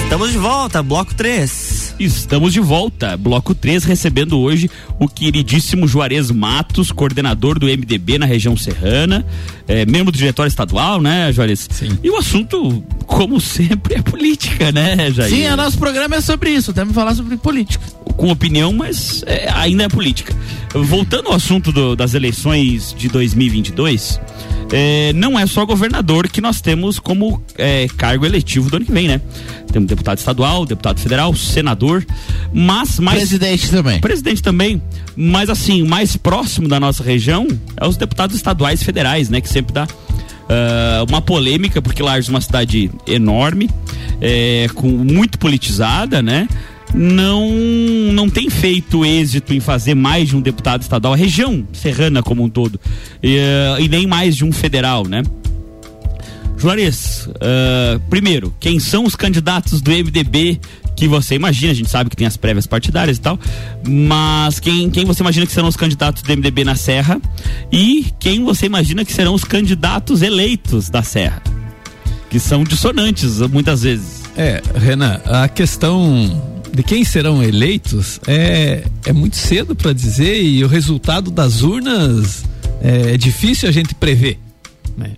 Estamos de volta, bloco 3. Estamos de volta, bloco 3, recebendo hoje o queridíssimo Juarez Matos, coordenador do MDB na região serrana, é, membro do diretório estadual, né, Juarez? Sim. E o assunto, como sempre, é política, né, Jair? Sim, o nosso programa é sobre isso, temos que falar sobre política. Com opinião, mas é, ainda é política. Voltando ao assunto do, das eleições de 2022, é, não é só governador que nós temos como é, cargo eletivo do ano que vem, né? Temos deputado estadual, deputado federal, senador, mas mais. Presidente também. Presidente também. Mas assim, mais próximo da nossa região é os deputados estaduais e federais, né? Que sempre dá Uh, uma polêmica, porque Lages é uma cidade enorme, é, com muito politizada, né? Não, não tem feito êxito em fazer mais de um deputado estadual, a região serrana como um todo, e, uh, e nem mais de um federal, né? Juarez, uh, primeiro, quem são os candidatos do MDB que você imagina, a gente sabe que tem as prévias partidárias e tal, mas quem, quem você imagina que serão os candidatos do MDB na Serra e quem você imagina que serão os candidatos eleitos da Serra? Que são dissonantes muitas vezes. É, Renan, a questão de quem serão eleitos é, é muito cedo para dizer e o resultado das urnas é, é difícil a gente prever. Né?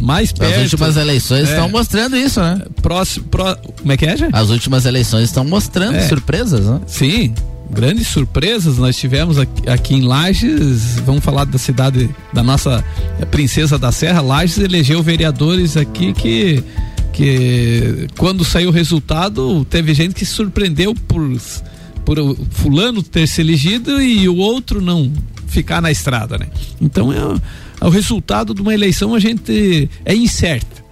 mais perto. As últimas eleições é, estão mostrando isso, né? Próximo, pró, como é que é, já? As últimas eleições estão mostrando é. surpresas, né? Sim, grandes surpresas nós tivemos aqui, aqui, em Lages. Vamos falar da cidade da nossa princesa da Serra. Lages elegeu vereadores aqui que que quando saiu o resultado teve gente que se surpreendeu por por fulano ter se elegido e o outro não ficar na estrada, né? Então é o resultado de uma eleição a gente é incerto.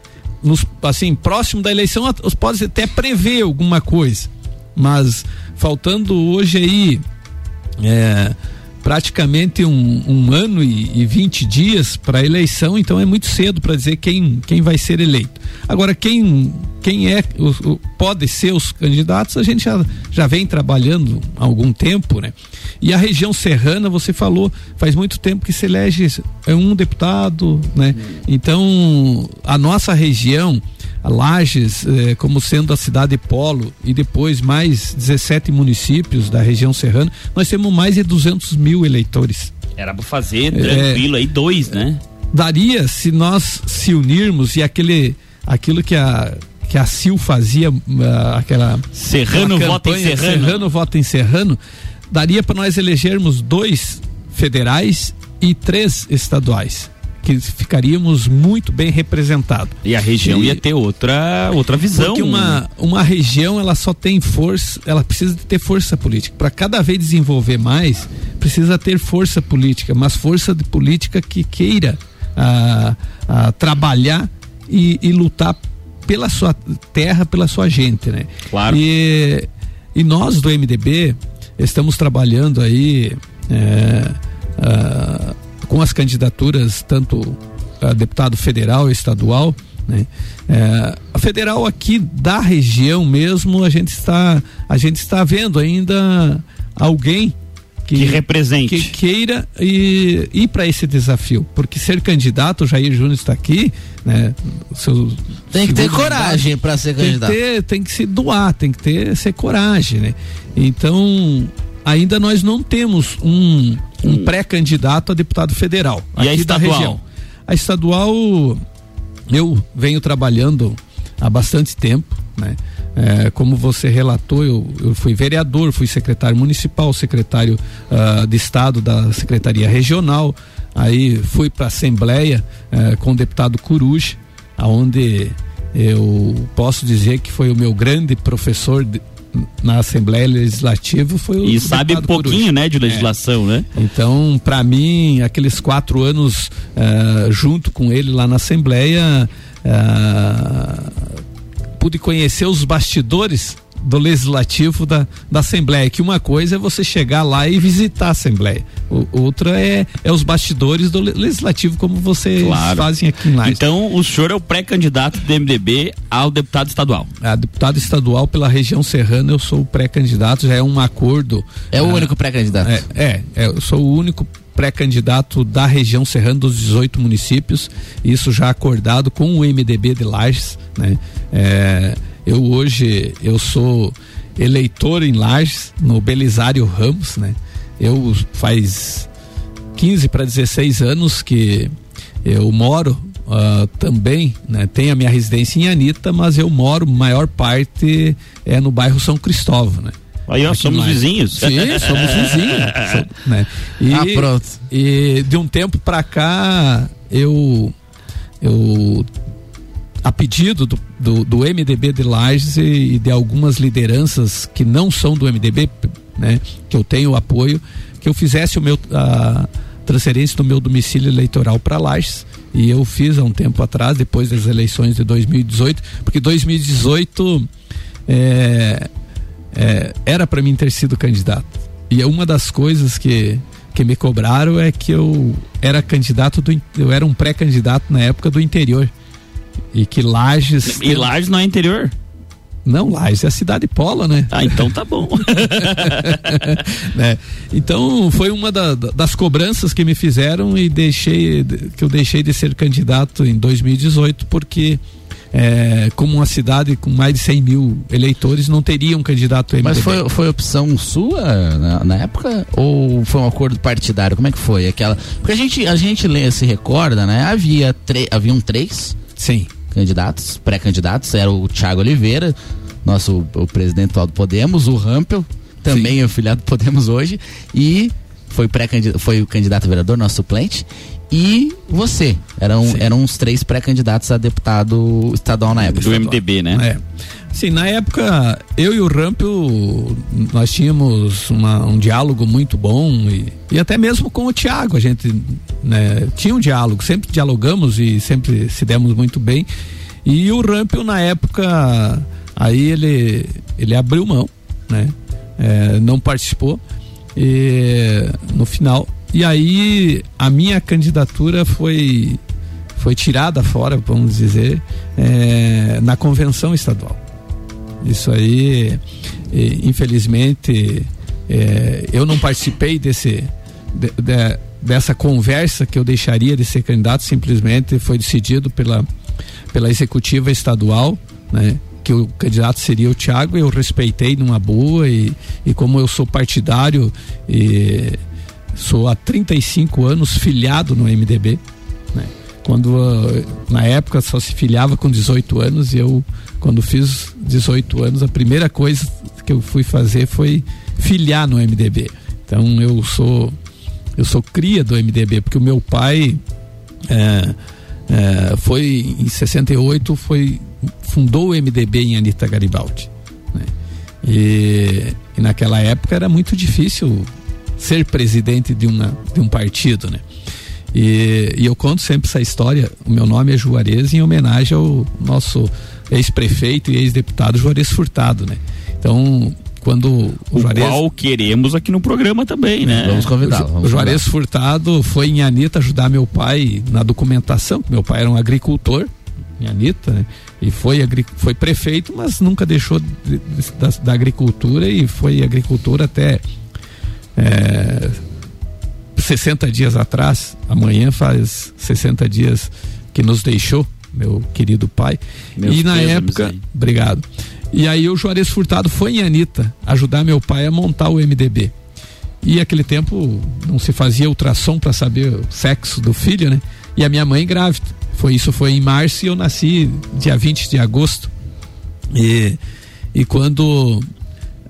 Nos, assim, próximo da eleição, pode até prever alguma coisa, mas faltando hoje aí é, praticamente um, um, ano e, vinte dias para a eleição, então é muito cedo para dizer quem, quem vai ser eleito. Agora, quem, quem é, o, o, pode ser os candidatos, a gente já, já vem trabalhando há algum tempo, né? E a região serrana, você falou, faz muito tempo que se elege é um deputado, né? Então, a nossa região, Lages, eh, como sendo a cidade polo, e depois mais 17 municípios da região serrana, nós temos mais de 200 mil eleitores. Era para fazer tranquilo é, aí dois, né? Daria se nós se unirmos e aquele aquilo que a que a Sil fazia uh, aquela Serrano aquela vota em Serrano. Serrano vota em Serrano, daria para nós elegermos dois federais e três estaduais que ficaríamos muito bem representados. E a região e, ia ter outra outra visão. Porque uma, uma região ela só tem força, ela precisa ter força política. Para cada vez desenvolver mais, precisa ter força política, mas força de política que queira a, a trabalhar e, e, lutar pela sua terra, pela sua gente, né? Claro. E, e nós do MDB estamos trabalhando aí é, uh, com as candidaturas tanto a deputado federal e estadual. Né? É, a federal aqui da região mesmo a gente está a gente está vendo ainda alguém que, que represente que queira ir, ir para esse desafio porque ser candidato o Jair Júnior está aqui né seu, tem que ter coragem para ser candidato tem que, ter, tem que se doar tem que ter ser coragem né então ainda nós não temos um, um hum. pré-candidato a deputado federal e aqui a estadual? da região. A estadual eu venho trabalhando há bastante tempo, né? É, como você relatou, eu, eu, fui vereador, fui secretário municipal, secretário uh, de Estado da Secretaria Regional, aí fui para a Assembleia uh, com o deputado Coruja, aonde eu posso dizer que foi o meu grande professor de, na Assembleia Legislativa foi o e sabe um pouquinho né de legislação é. né então para mim aqueles quatro anos uh, junto com ele lá na Assembleia uh, pude conhecer os bastidores do legislativo da, da Assembleia, que uma coisa é você chegar lá e visitar a Assembleia, o, outra é, é os bastidores do legislativo, como vocês claro. fazem aqui em Lages. Então, o senhor é o pré-candidato do MDB ao deputado estadual? A deputado estadual pela região serrana, eu sou o pré-candidato, já é um acordo. É o ah, único pré-candidato? É, é, é, eu sou o único pré-candidato da região serrana dos 18 municípios, isso já acordado com o MDB de Lages, né? É, Eu hoje eu sou eleitor em Lages no Belisário Ramos, né? Eu faz 15 para 16 anos que eu moro uh, também, né? Tenho a minha residência em Anitta, mas eu moro maior parte é no bairro São Cristóvão, né? Aí, ó, somos vizinhos. Sim, somos vizinhos. né? e, Ah, pronto. E de um tempo pra cá, eu. Eu. A pedido do, do, do MDB de Lages e, e de algumas lideranças que não são do MDB, né? Que eu tenho apoio, que eu fizesse o meu. A, transferência do meu domicílio eleitoral para Lages e eu fiz há um tempo atrás, depois das eleições de 2018, porque 2018 é, é, era para mim ter sido candidato. E é uma das coisas que, que me cobraram é que eu era candidato do eu era um pré-candidato na época do interior. E que Lages E Lages não é interior? Não, Lages é a cidade pola, né? Ah, então tá bom. né? Então foi uma da, das cobranças que me fizeram e deixei que eu deixei de ser candidato em 2018 porque é, como uma cidade com mais de 100 mil eleitores não teria um candidato MDB. Mas foi, foi opção sua na, na, época ou foi um acordo partidário? Como é que foi aquela? Porque a gente a gente lê, se recorda, né? Havia haviam três. Sim. Candidatos, pré-candidatos, era o Thiago Oliveira, nosso o presidente atual do Podemos, o Rampel, também é o filiado do Podemos hoje, e foi, pré foi o candidato a vereador, nosso suplente, e você. Eram, eram os três pré-candidatos a deputado estadual na época. Do MDB, né? É. Sim, na época, eu e o Rampel, nós tínhamos uma, um diálogo muito bom e, e até mesmo com o Tiago, a gente né, tinha um diálogo, sempre dialogamos e sempre se demos muito bem. E o Rampel, na época, aí ele, ele abriu mão, né? É, não participou e, no final. E aí a minha candidatura foi foi tirada fora, vamos dizer, é, na convenção estadual. Isso aí, infelizmente, é, eu não participei desse de, de, dessa conversa que eu deixaria de ser candidato. Simplesmente foi decidido pela pela executiva estadual, né? que o candidato seria o Thiago, eu respeitei numa boa e, e como eu sou partidário e sou há 35 anos filiado no MDB, né? Quando na época só se filiava com 18 anos e eu quando fiz 18 anos a primeira coisa que eu fui fazer foi filiar no MDB. Então eu sou eu sou cria do MDB porque o meu pai é, é, foi em 68 foi fundou o MDB em Anitta Garibaldi. Né? E, e, naquela época era muito difícil ser presidente de, uma, de um partido, né? E, e, eu conto sempre essa história. O meu nome é Juarez em homenagem ao nosso ex-prefeito e ex-deputado Juarez Furtado, né? Então, quando o, o Juarez... qual queremos aqui no programa também, né? Vamos convidar. O, o Juarez Furtado foi em Anitta ajudar meu pai na documentação. Meu pai era um agricultor em Anitta, né? E foi, foi prefeito, mas nunca deixou de, de, da, da, agricultura e foi agricultor até é, 60 dias atrás. Amanhã faz 60 dias que nos deixou, meu querido pai. Meus e na época, aí. obrigado. E aí o Juarez Furtado foi em Anitta ajudar meu pai a montar o MDB. E aquele tempo não se fazia ultrassom para saber o sexo do filho, né? E a minha mãe grávida. Foi isso foi em março e eu nasci dia 20 de agosto. E, e quando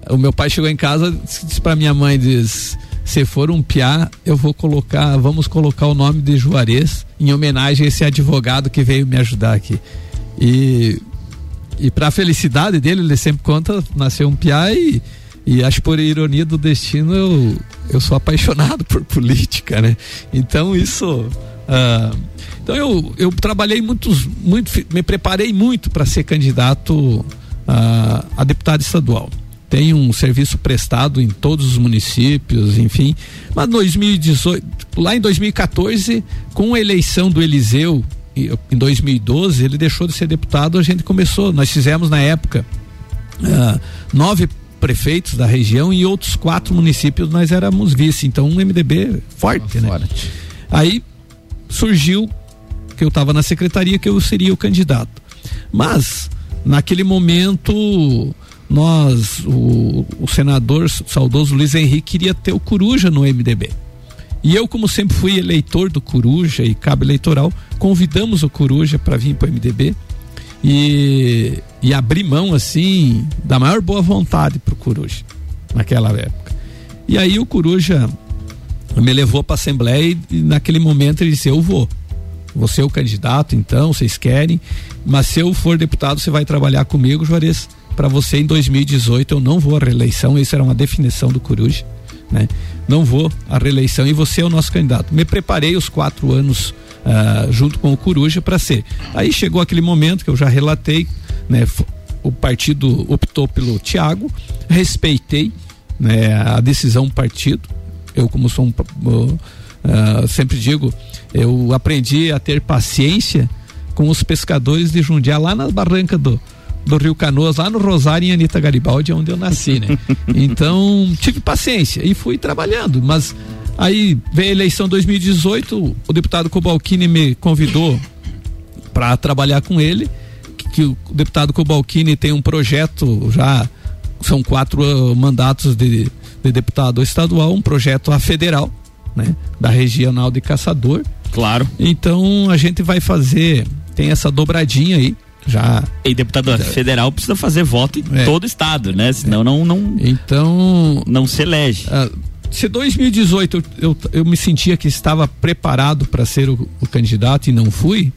o meu pai chegou em casa, disse para minha mãe diz: "Se for um piá, eu vou colocar, vamos colocar o nome de Juarez em homenagem a esse advogado que veio me ajudar aqui". E e para felicidade dele, ele sempre conta, nasceu um piá e e acho por ironia do destino eu, eu sou apaixonado por política, né? Então isso uh, então eu, eu trabalhei muitos, muito, me preparei muito para ser candidato uh, a deputado estadual. Tenho um serviço prestado em todos os municípios, enfim. Mas 2018, lá em 2014, com a eleição do Eliseu em 2012, ele deixou de ser deputado, a gente começou, nós fizemos na época uh, nove prefeitos da região e outros quatro municípios nós éramos vice, então um MDB forte, né? Forte. Aí surgiu que eu estava na secretaria que eu seria o candidato. Mas naquele momento nós, o, o senador saudoso Luiz Henrique queria ter o Coruja no MDB. E eu, como sempre fui eleitor do Coruja e cabo eleitoral, convidamos o Coruja para vir para o MDB e, e abri mão assim da maior boa vontade para o Coruja naquela época. E aí o Coruja me levou para a Assembleia e, e naquele momento ele disse: Eu vou. Você é o candidato, então, vocês querem, mas se eu for deputado, você vai trabalhar comigo, Juarez. Para você em 2018 eu não vou à reeleição, isso era uma definição do Coruja, né? Não vou à reeleição e você é o nosso candidato. Me preparei os quatro anos uh, junto com o Coruja para ser. Aí chegou aquele momento que eu já relatei, né? O partido optou pelo Tiago, respeitei né, a decisão do partido. Eu como sou um uh, sempre digo, eu aprendi a ter paciência com os pescadores de Jundiá lá na barranca do, do Rio Canoas, lá no Rosário, em Anitta Garibaldi, onde eu nasci, né? Então, tive paciência e fui trabalhando, mas aí veio a eleição 2018, o deputado Cobalcini me convidou para trabalhar com ele, que, que, o deputado Cobalcini tem um projeto já, são quatro uh, mandatos de, de deputado estadual, um projeto a federal, né? Da regional de Caçador. Claro. Então a gente vai fazer, tem essa dobradinha aí, já. E deputado federal precisa fazer voto em é. todo estado, né? Senão é. não, não. Então. Não se elege. Uh, se 2018 eu, eu, eu, me sentia que estava preparado para ser o, o, candidato e não fui,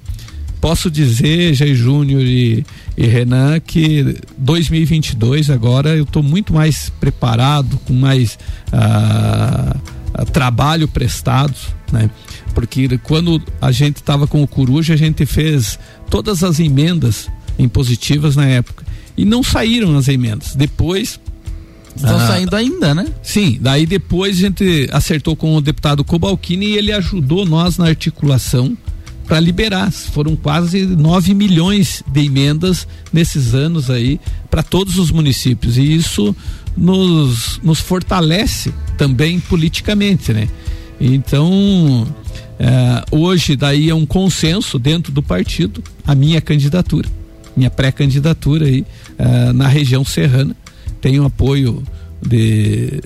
posso dizer, Jair Júnior e, e, Renan, que 2022 agora eu estou muito mais preparado, com mais. Uh, trabalho prestado, né? Porque quando a gente estava com o Coruja, a gente fez todas as emendas impositivas na época e não saíram as emendas. Depois Estão ah, saindo ainda, né? Sim, daí depois a gente acertou com o deputado Cobalcini e ele ajudou nós na articulação para liberar. Foram quase 9 milhões de emendas nesses anos aí para todos os municípios. E isso nos, nos fortalece também politicamente, né? Então, é, hoje daí é um consenso dentro do partido a minha candidatura, minha pré-candidatura aí é, na região serrana. Tenho apoio de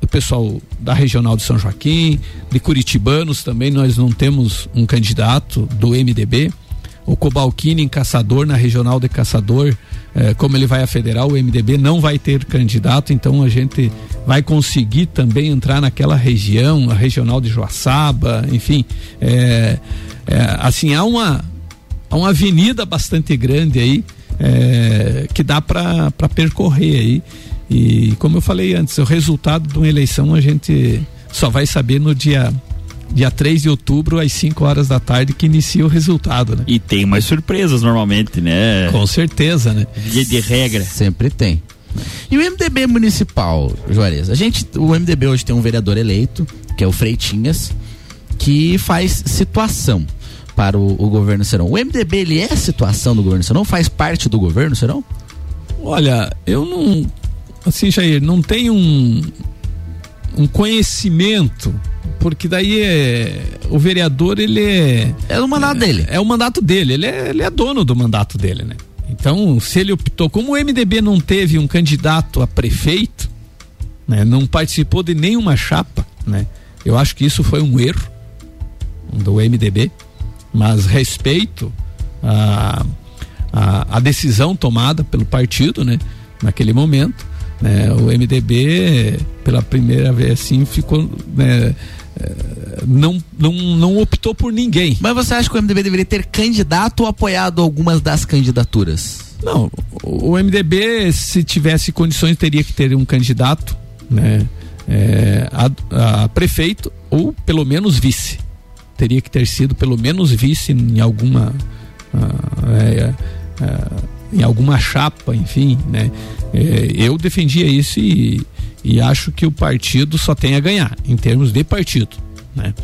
do pessoal da regional de São Joaquim, de Curitibanos também, nós não temos um candidato do MDB. O Cobalquini em Caçador, na regional de Caçador, eh, como ele vai a federal, o MDB não vai ter candidato, então a gente vai conseguir também entrar naquela região, a regional de Joaçaba, enfim. É, é, assim, há uma, há uma avenida bastante grande aí que dá para percorrer aí. E como eu falei antes, o resultado de uma eleição a gente só vai saber no dia dia 3 de outubro, às 5 horas da tarde, que inicia o resultado, né? E tem mais surpresas normalmente, né? Com certeza, né? De, de regra. Sempre tem. E o MDB municipal, Juarez? A gente, o MDB hoje tem um vereador eleito, que é o Freitinhas, que faz situação para o, o governo Serão. O MDB, ele é situação do governo Serão? Faz parte do governo Serão? Olha, eu não. Assim, Jair, não tenho um, um conhecimento porque daí é, o vereador ele é é o mandato é, dele. é o mandato dele ele é, ele é dono do mandato dele né? Então se ele optou como o MDB não teve um candidato a prefeito né não participou de nenhuma chapa né eu acho que isso foi um erro do MDB mas respeito a, a, a decisão tomada pelo partido né naquele momento né? O MDB, pela primeira vez assim, ficou. Né, é, não, não, não optou por ninguém. Mas você acha que o MDB deveria ter candidato ou apoiado algumas das candidaturas? Não, o MDB, se tivesse condições, teria que ter um candidato, né? É, a, a, prefeito ou pelo menos vice. Teria que ter sido pelo menos vice em alguma. Uh, é, é, em alguma chapa, enfim, né? É, eu defendia isso e, e acho que o partido só tem a ganhar em termos de partido, né?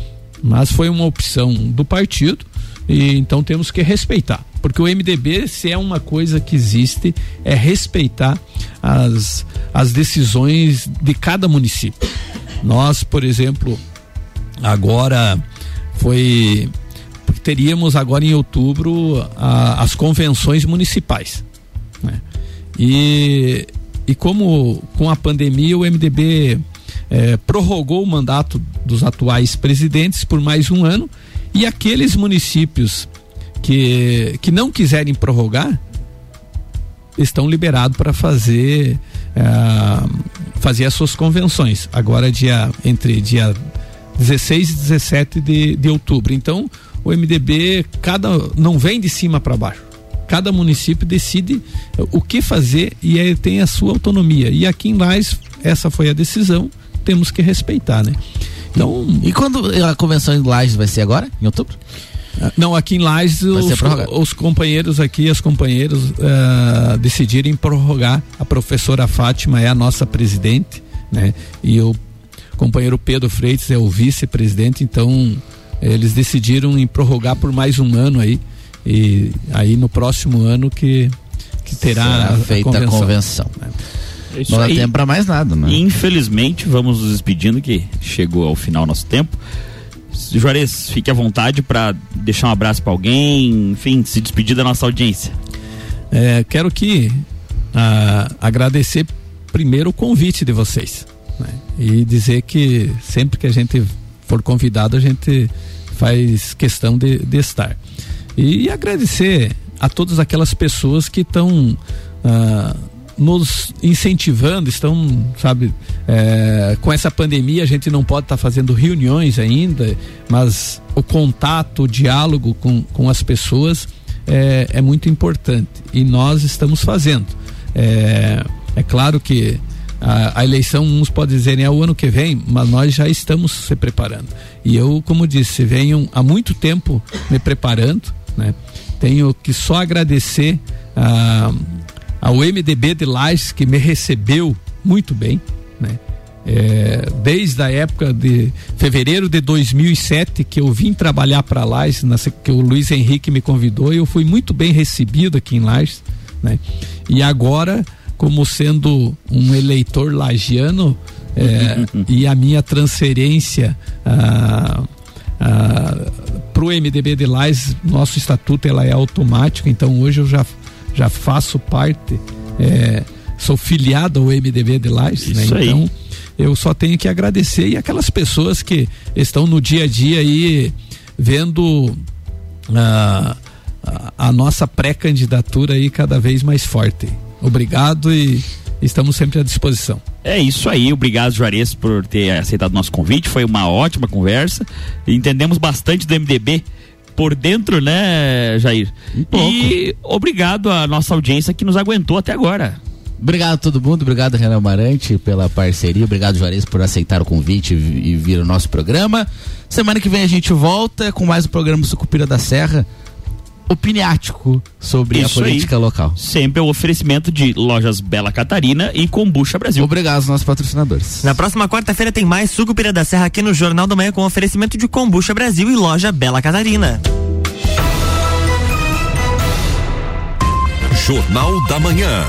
Mas foi uma opção do partido e então temos que respeitar, porque o MDB se é uma coisa que existe é respeitar as as decisões de cada município. Nós, por exemplo, agora foi teríamos agora em outubro a, as convenções municipais. Né? E, e como com a pandemia o MDB é, prorrogou o mandato dos atuais presidentes por mais um ano e aqueles municípios que, que não quiserem prorrogar estão liberados para fazer é, fazer as suas convenções agora dia entre dia 16 e 17 de, de outubro então o MDB cada não vem de cima para baixo. Cada município decide o que fazer e aí tem a sua autonomia. E aqui em Lais essa foi a decisão temos que respeitar né? Então e quando a convenção em Lages vai ser agora em outubro? Não, aqui em Lages os, os, companheiros aqui, as companheiras uh, decidirem prorrogar. A professora Fátima é a nossa presidente, né? E o companheiro Pedro Freitas é o vice-presidente, então eles decidiram em prorrogar por mais um ano aí. E aí no próximo ano que, que terá Será a, feita a convenção. A convenção. É. Não dá tempo para mais nada, né? Infelizmente, vamos nos despedindo que chegou ao final nosso tempo. Juarez, fique à vontade para deixar um abraço para alguém, enfim, se despedir da nossa audiência. É, quero que ah, agradecer primeiro o convite de vocês né? e dizer que sempre que a gente for convidado a gente faz questão de, de estar e agradecer a todas aquelas pessoas que estão ah, nos incentivando, estão, sabe, é, com essa pandemia a gente não pode estar tá fazendo reuniões ainda, mas o contato, o diálogo com, com as pessoas é, é muito importante e nós estamos fazendo. É, é claro que a, a, eleição, uns podem dizer é o ano que vem, mas nós já estamos se preparando. E eu, como disse, venho há muito tempo me preparando, né? Tenho que só agradecer a ao MDB de Lages que me recebeu muito bem, né? É, desde a época de fevereiro de 2007 que eu vim trabalhar para Lages, que o Luiz Henrique me convidou, e eu fui muito bem recebido aqui em Lages, né? E agora, como sendo um eleitor lagiano, é, e a minha transferência ah, ah, para o MDB de Lages, nosso estatuto ela é automática, então hoje eu já já faço parte, é, sou filiado ao MDB de Lages, né? Então eu só tenho que agradecer e aquelas pessoas que estão no dia a dia aí vendo a, a, a nossa pré-candidatura aí cada vez mais forte. Obrigado e estamos sempre à disposição. É isso aí, obrigado Juarez por ter aceitado nosso convite, foi uma ótima conversa, entendemos bastante do MDB por dentro, né, Jair? Um e obrigado à nossa audiência que nos aguentou até agora. Obrigado a todo mundo, obrigado Renan Amarante pela parceria, obrigado Juarez por aceitar o convite e vir ao nosso programa. Semana que vem a gente volta com mais um programa Sucupira da Serra opiniático sobre Isso a política aí. local. Sempre o oferecimento de lojas Bela Catarina e Combucha Brasil. Obrigado aos nossos patrocinadores. Na próxima quarta-feira tem mais Sucupira da Serra aqui no Jornal da Manhã com oferecimento de Combucha Brasil e loja Bela Catarina. Jornal da Manhã.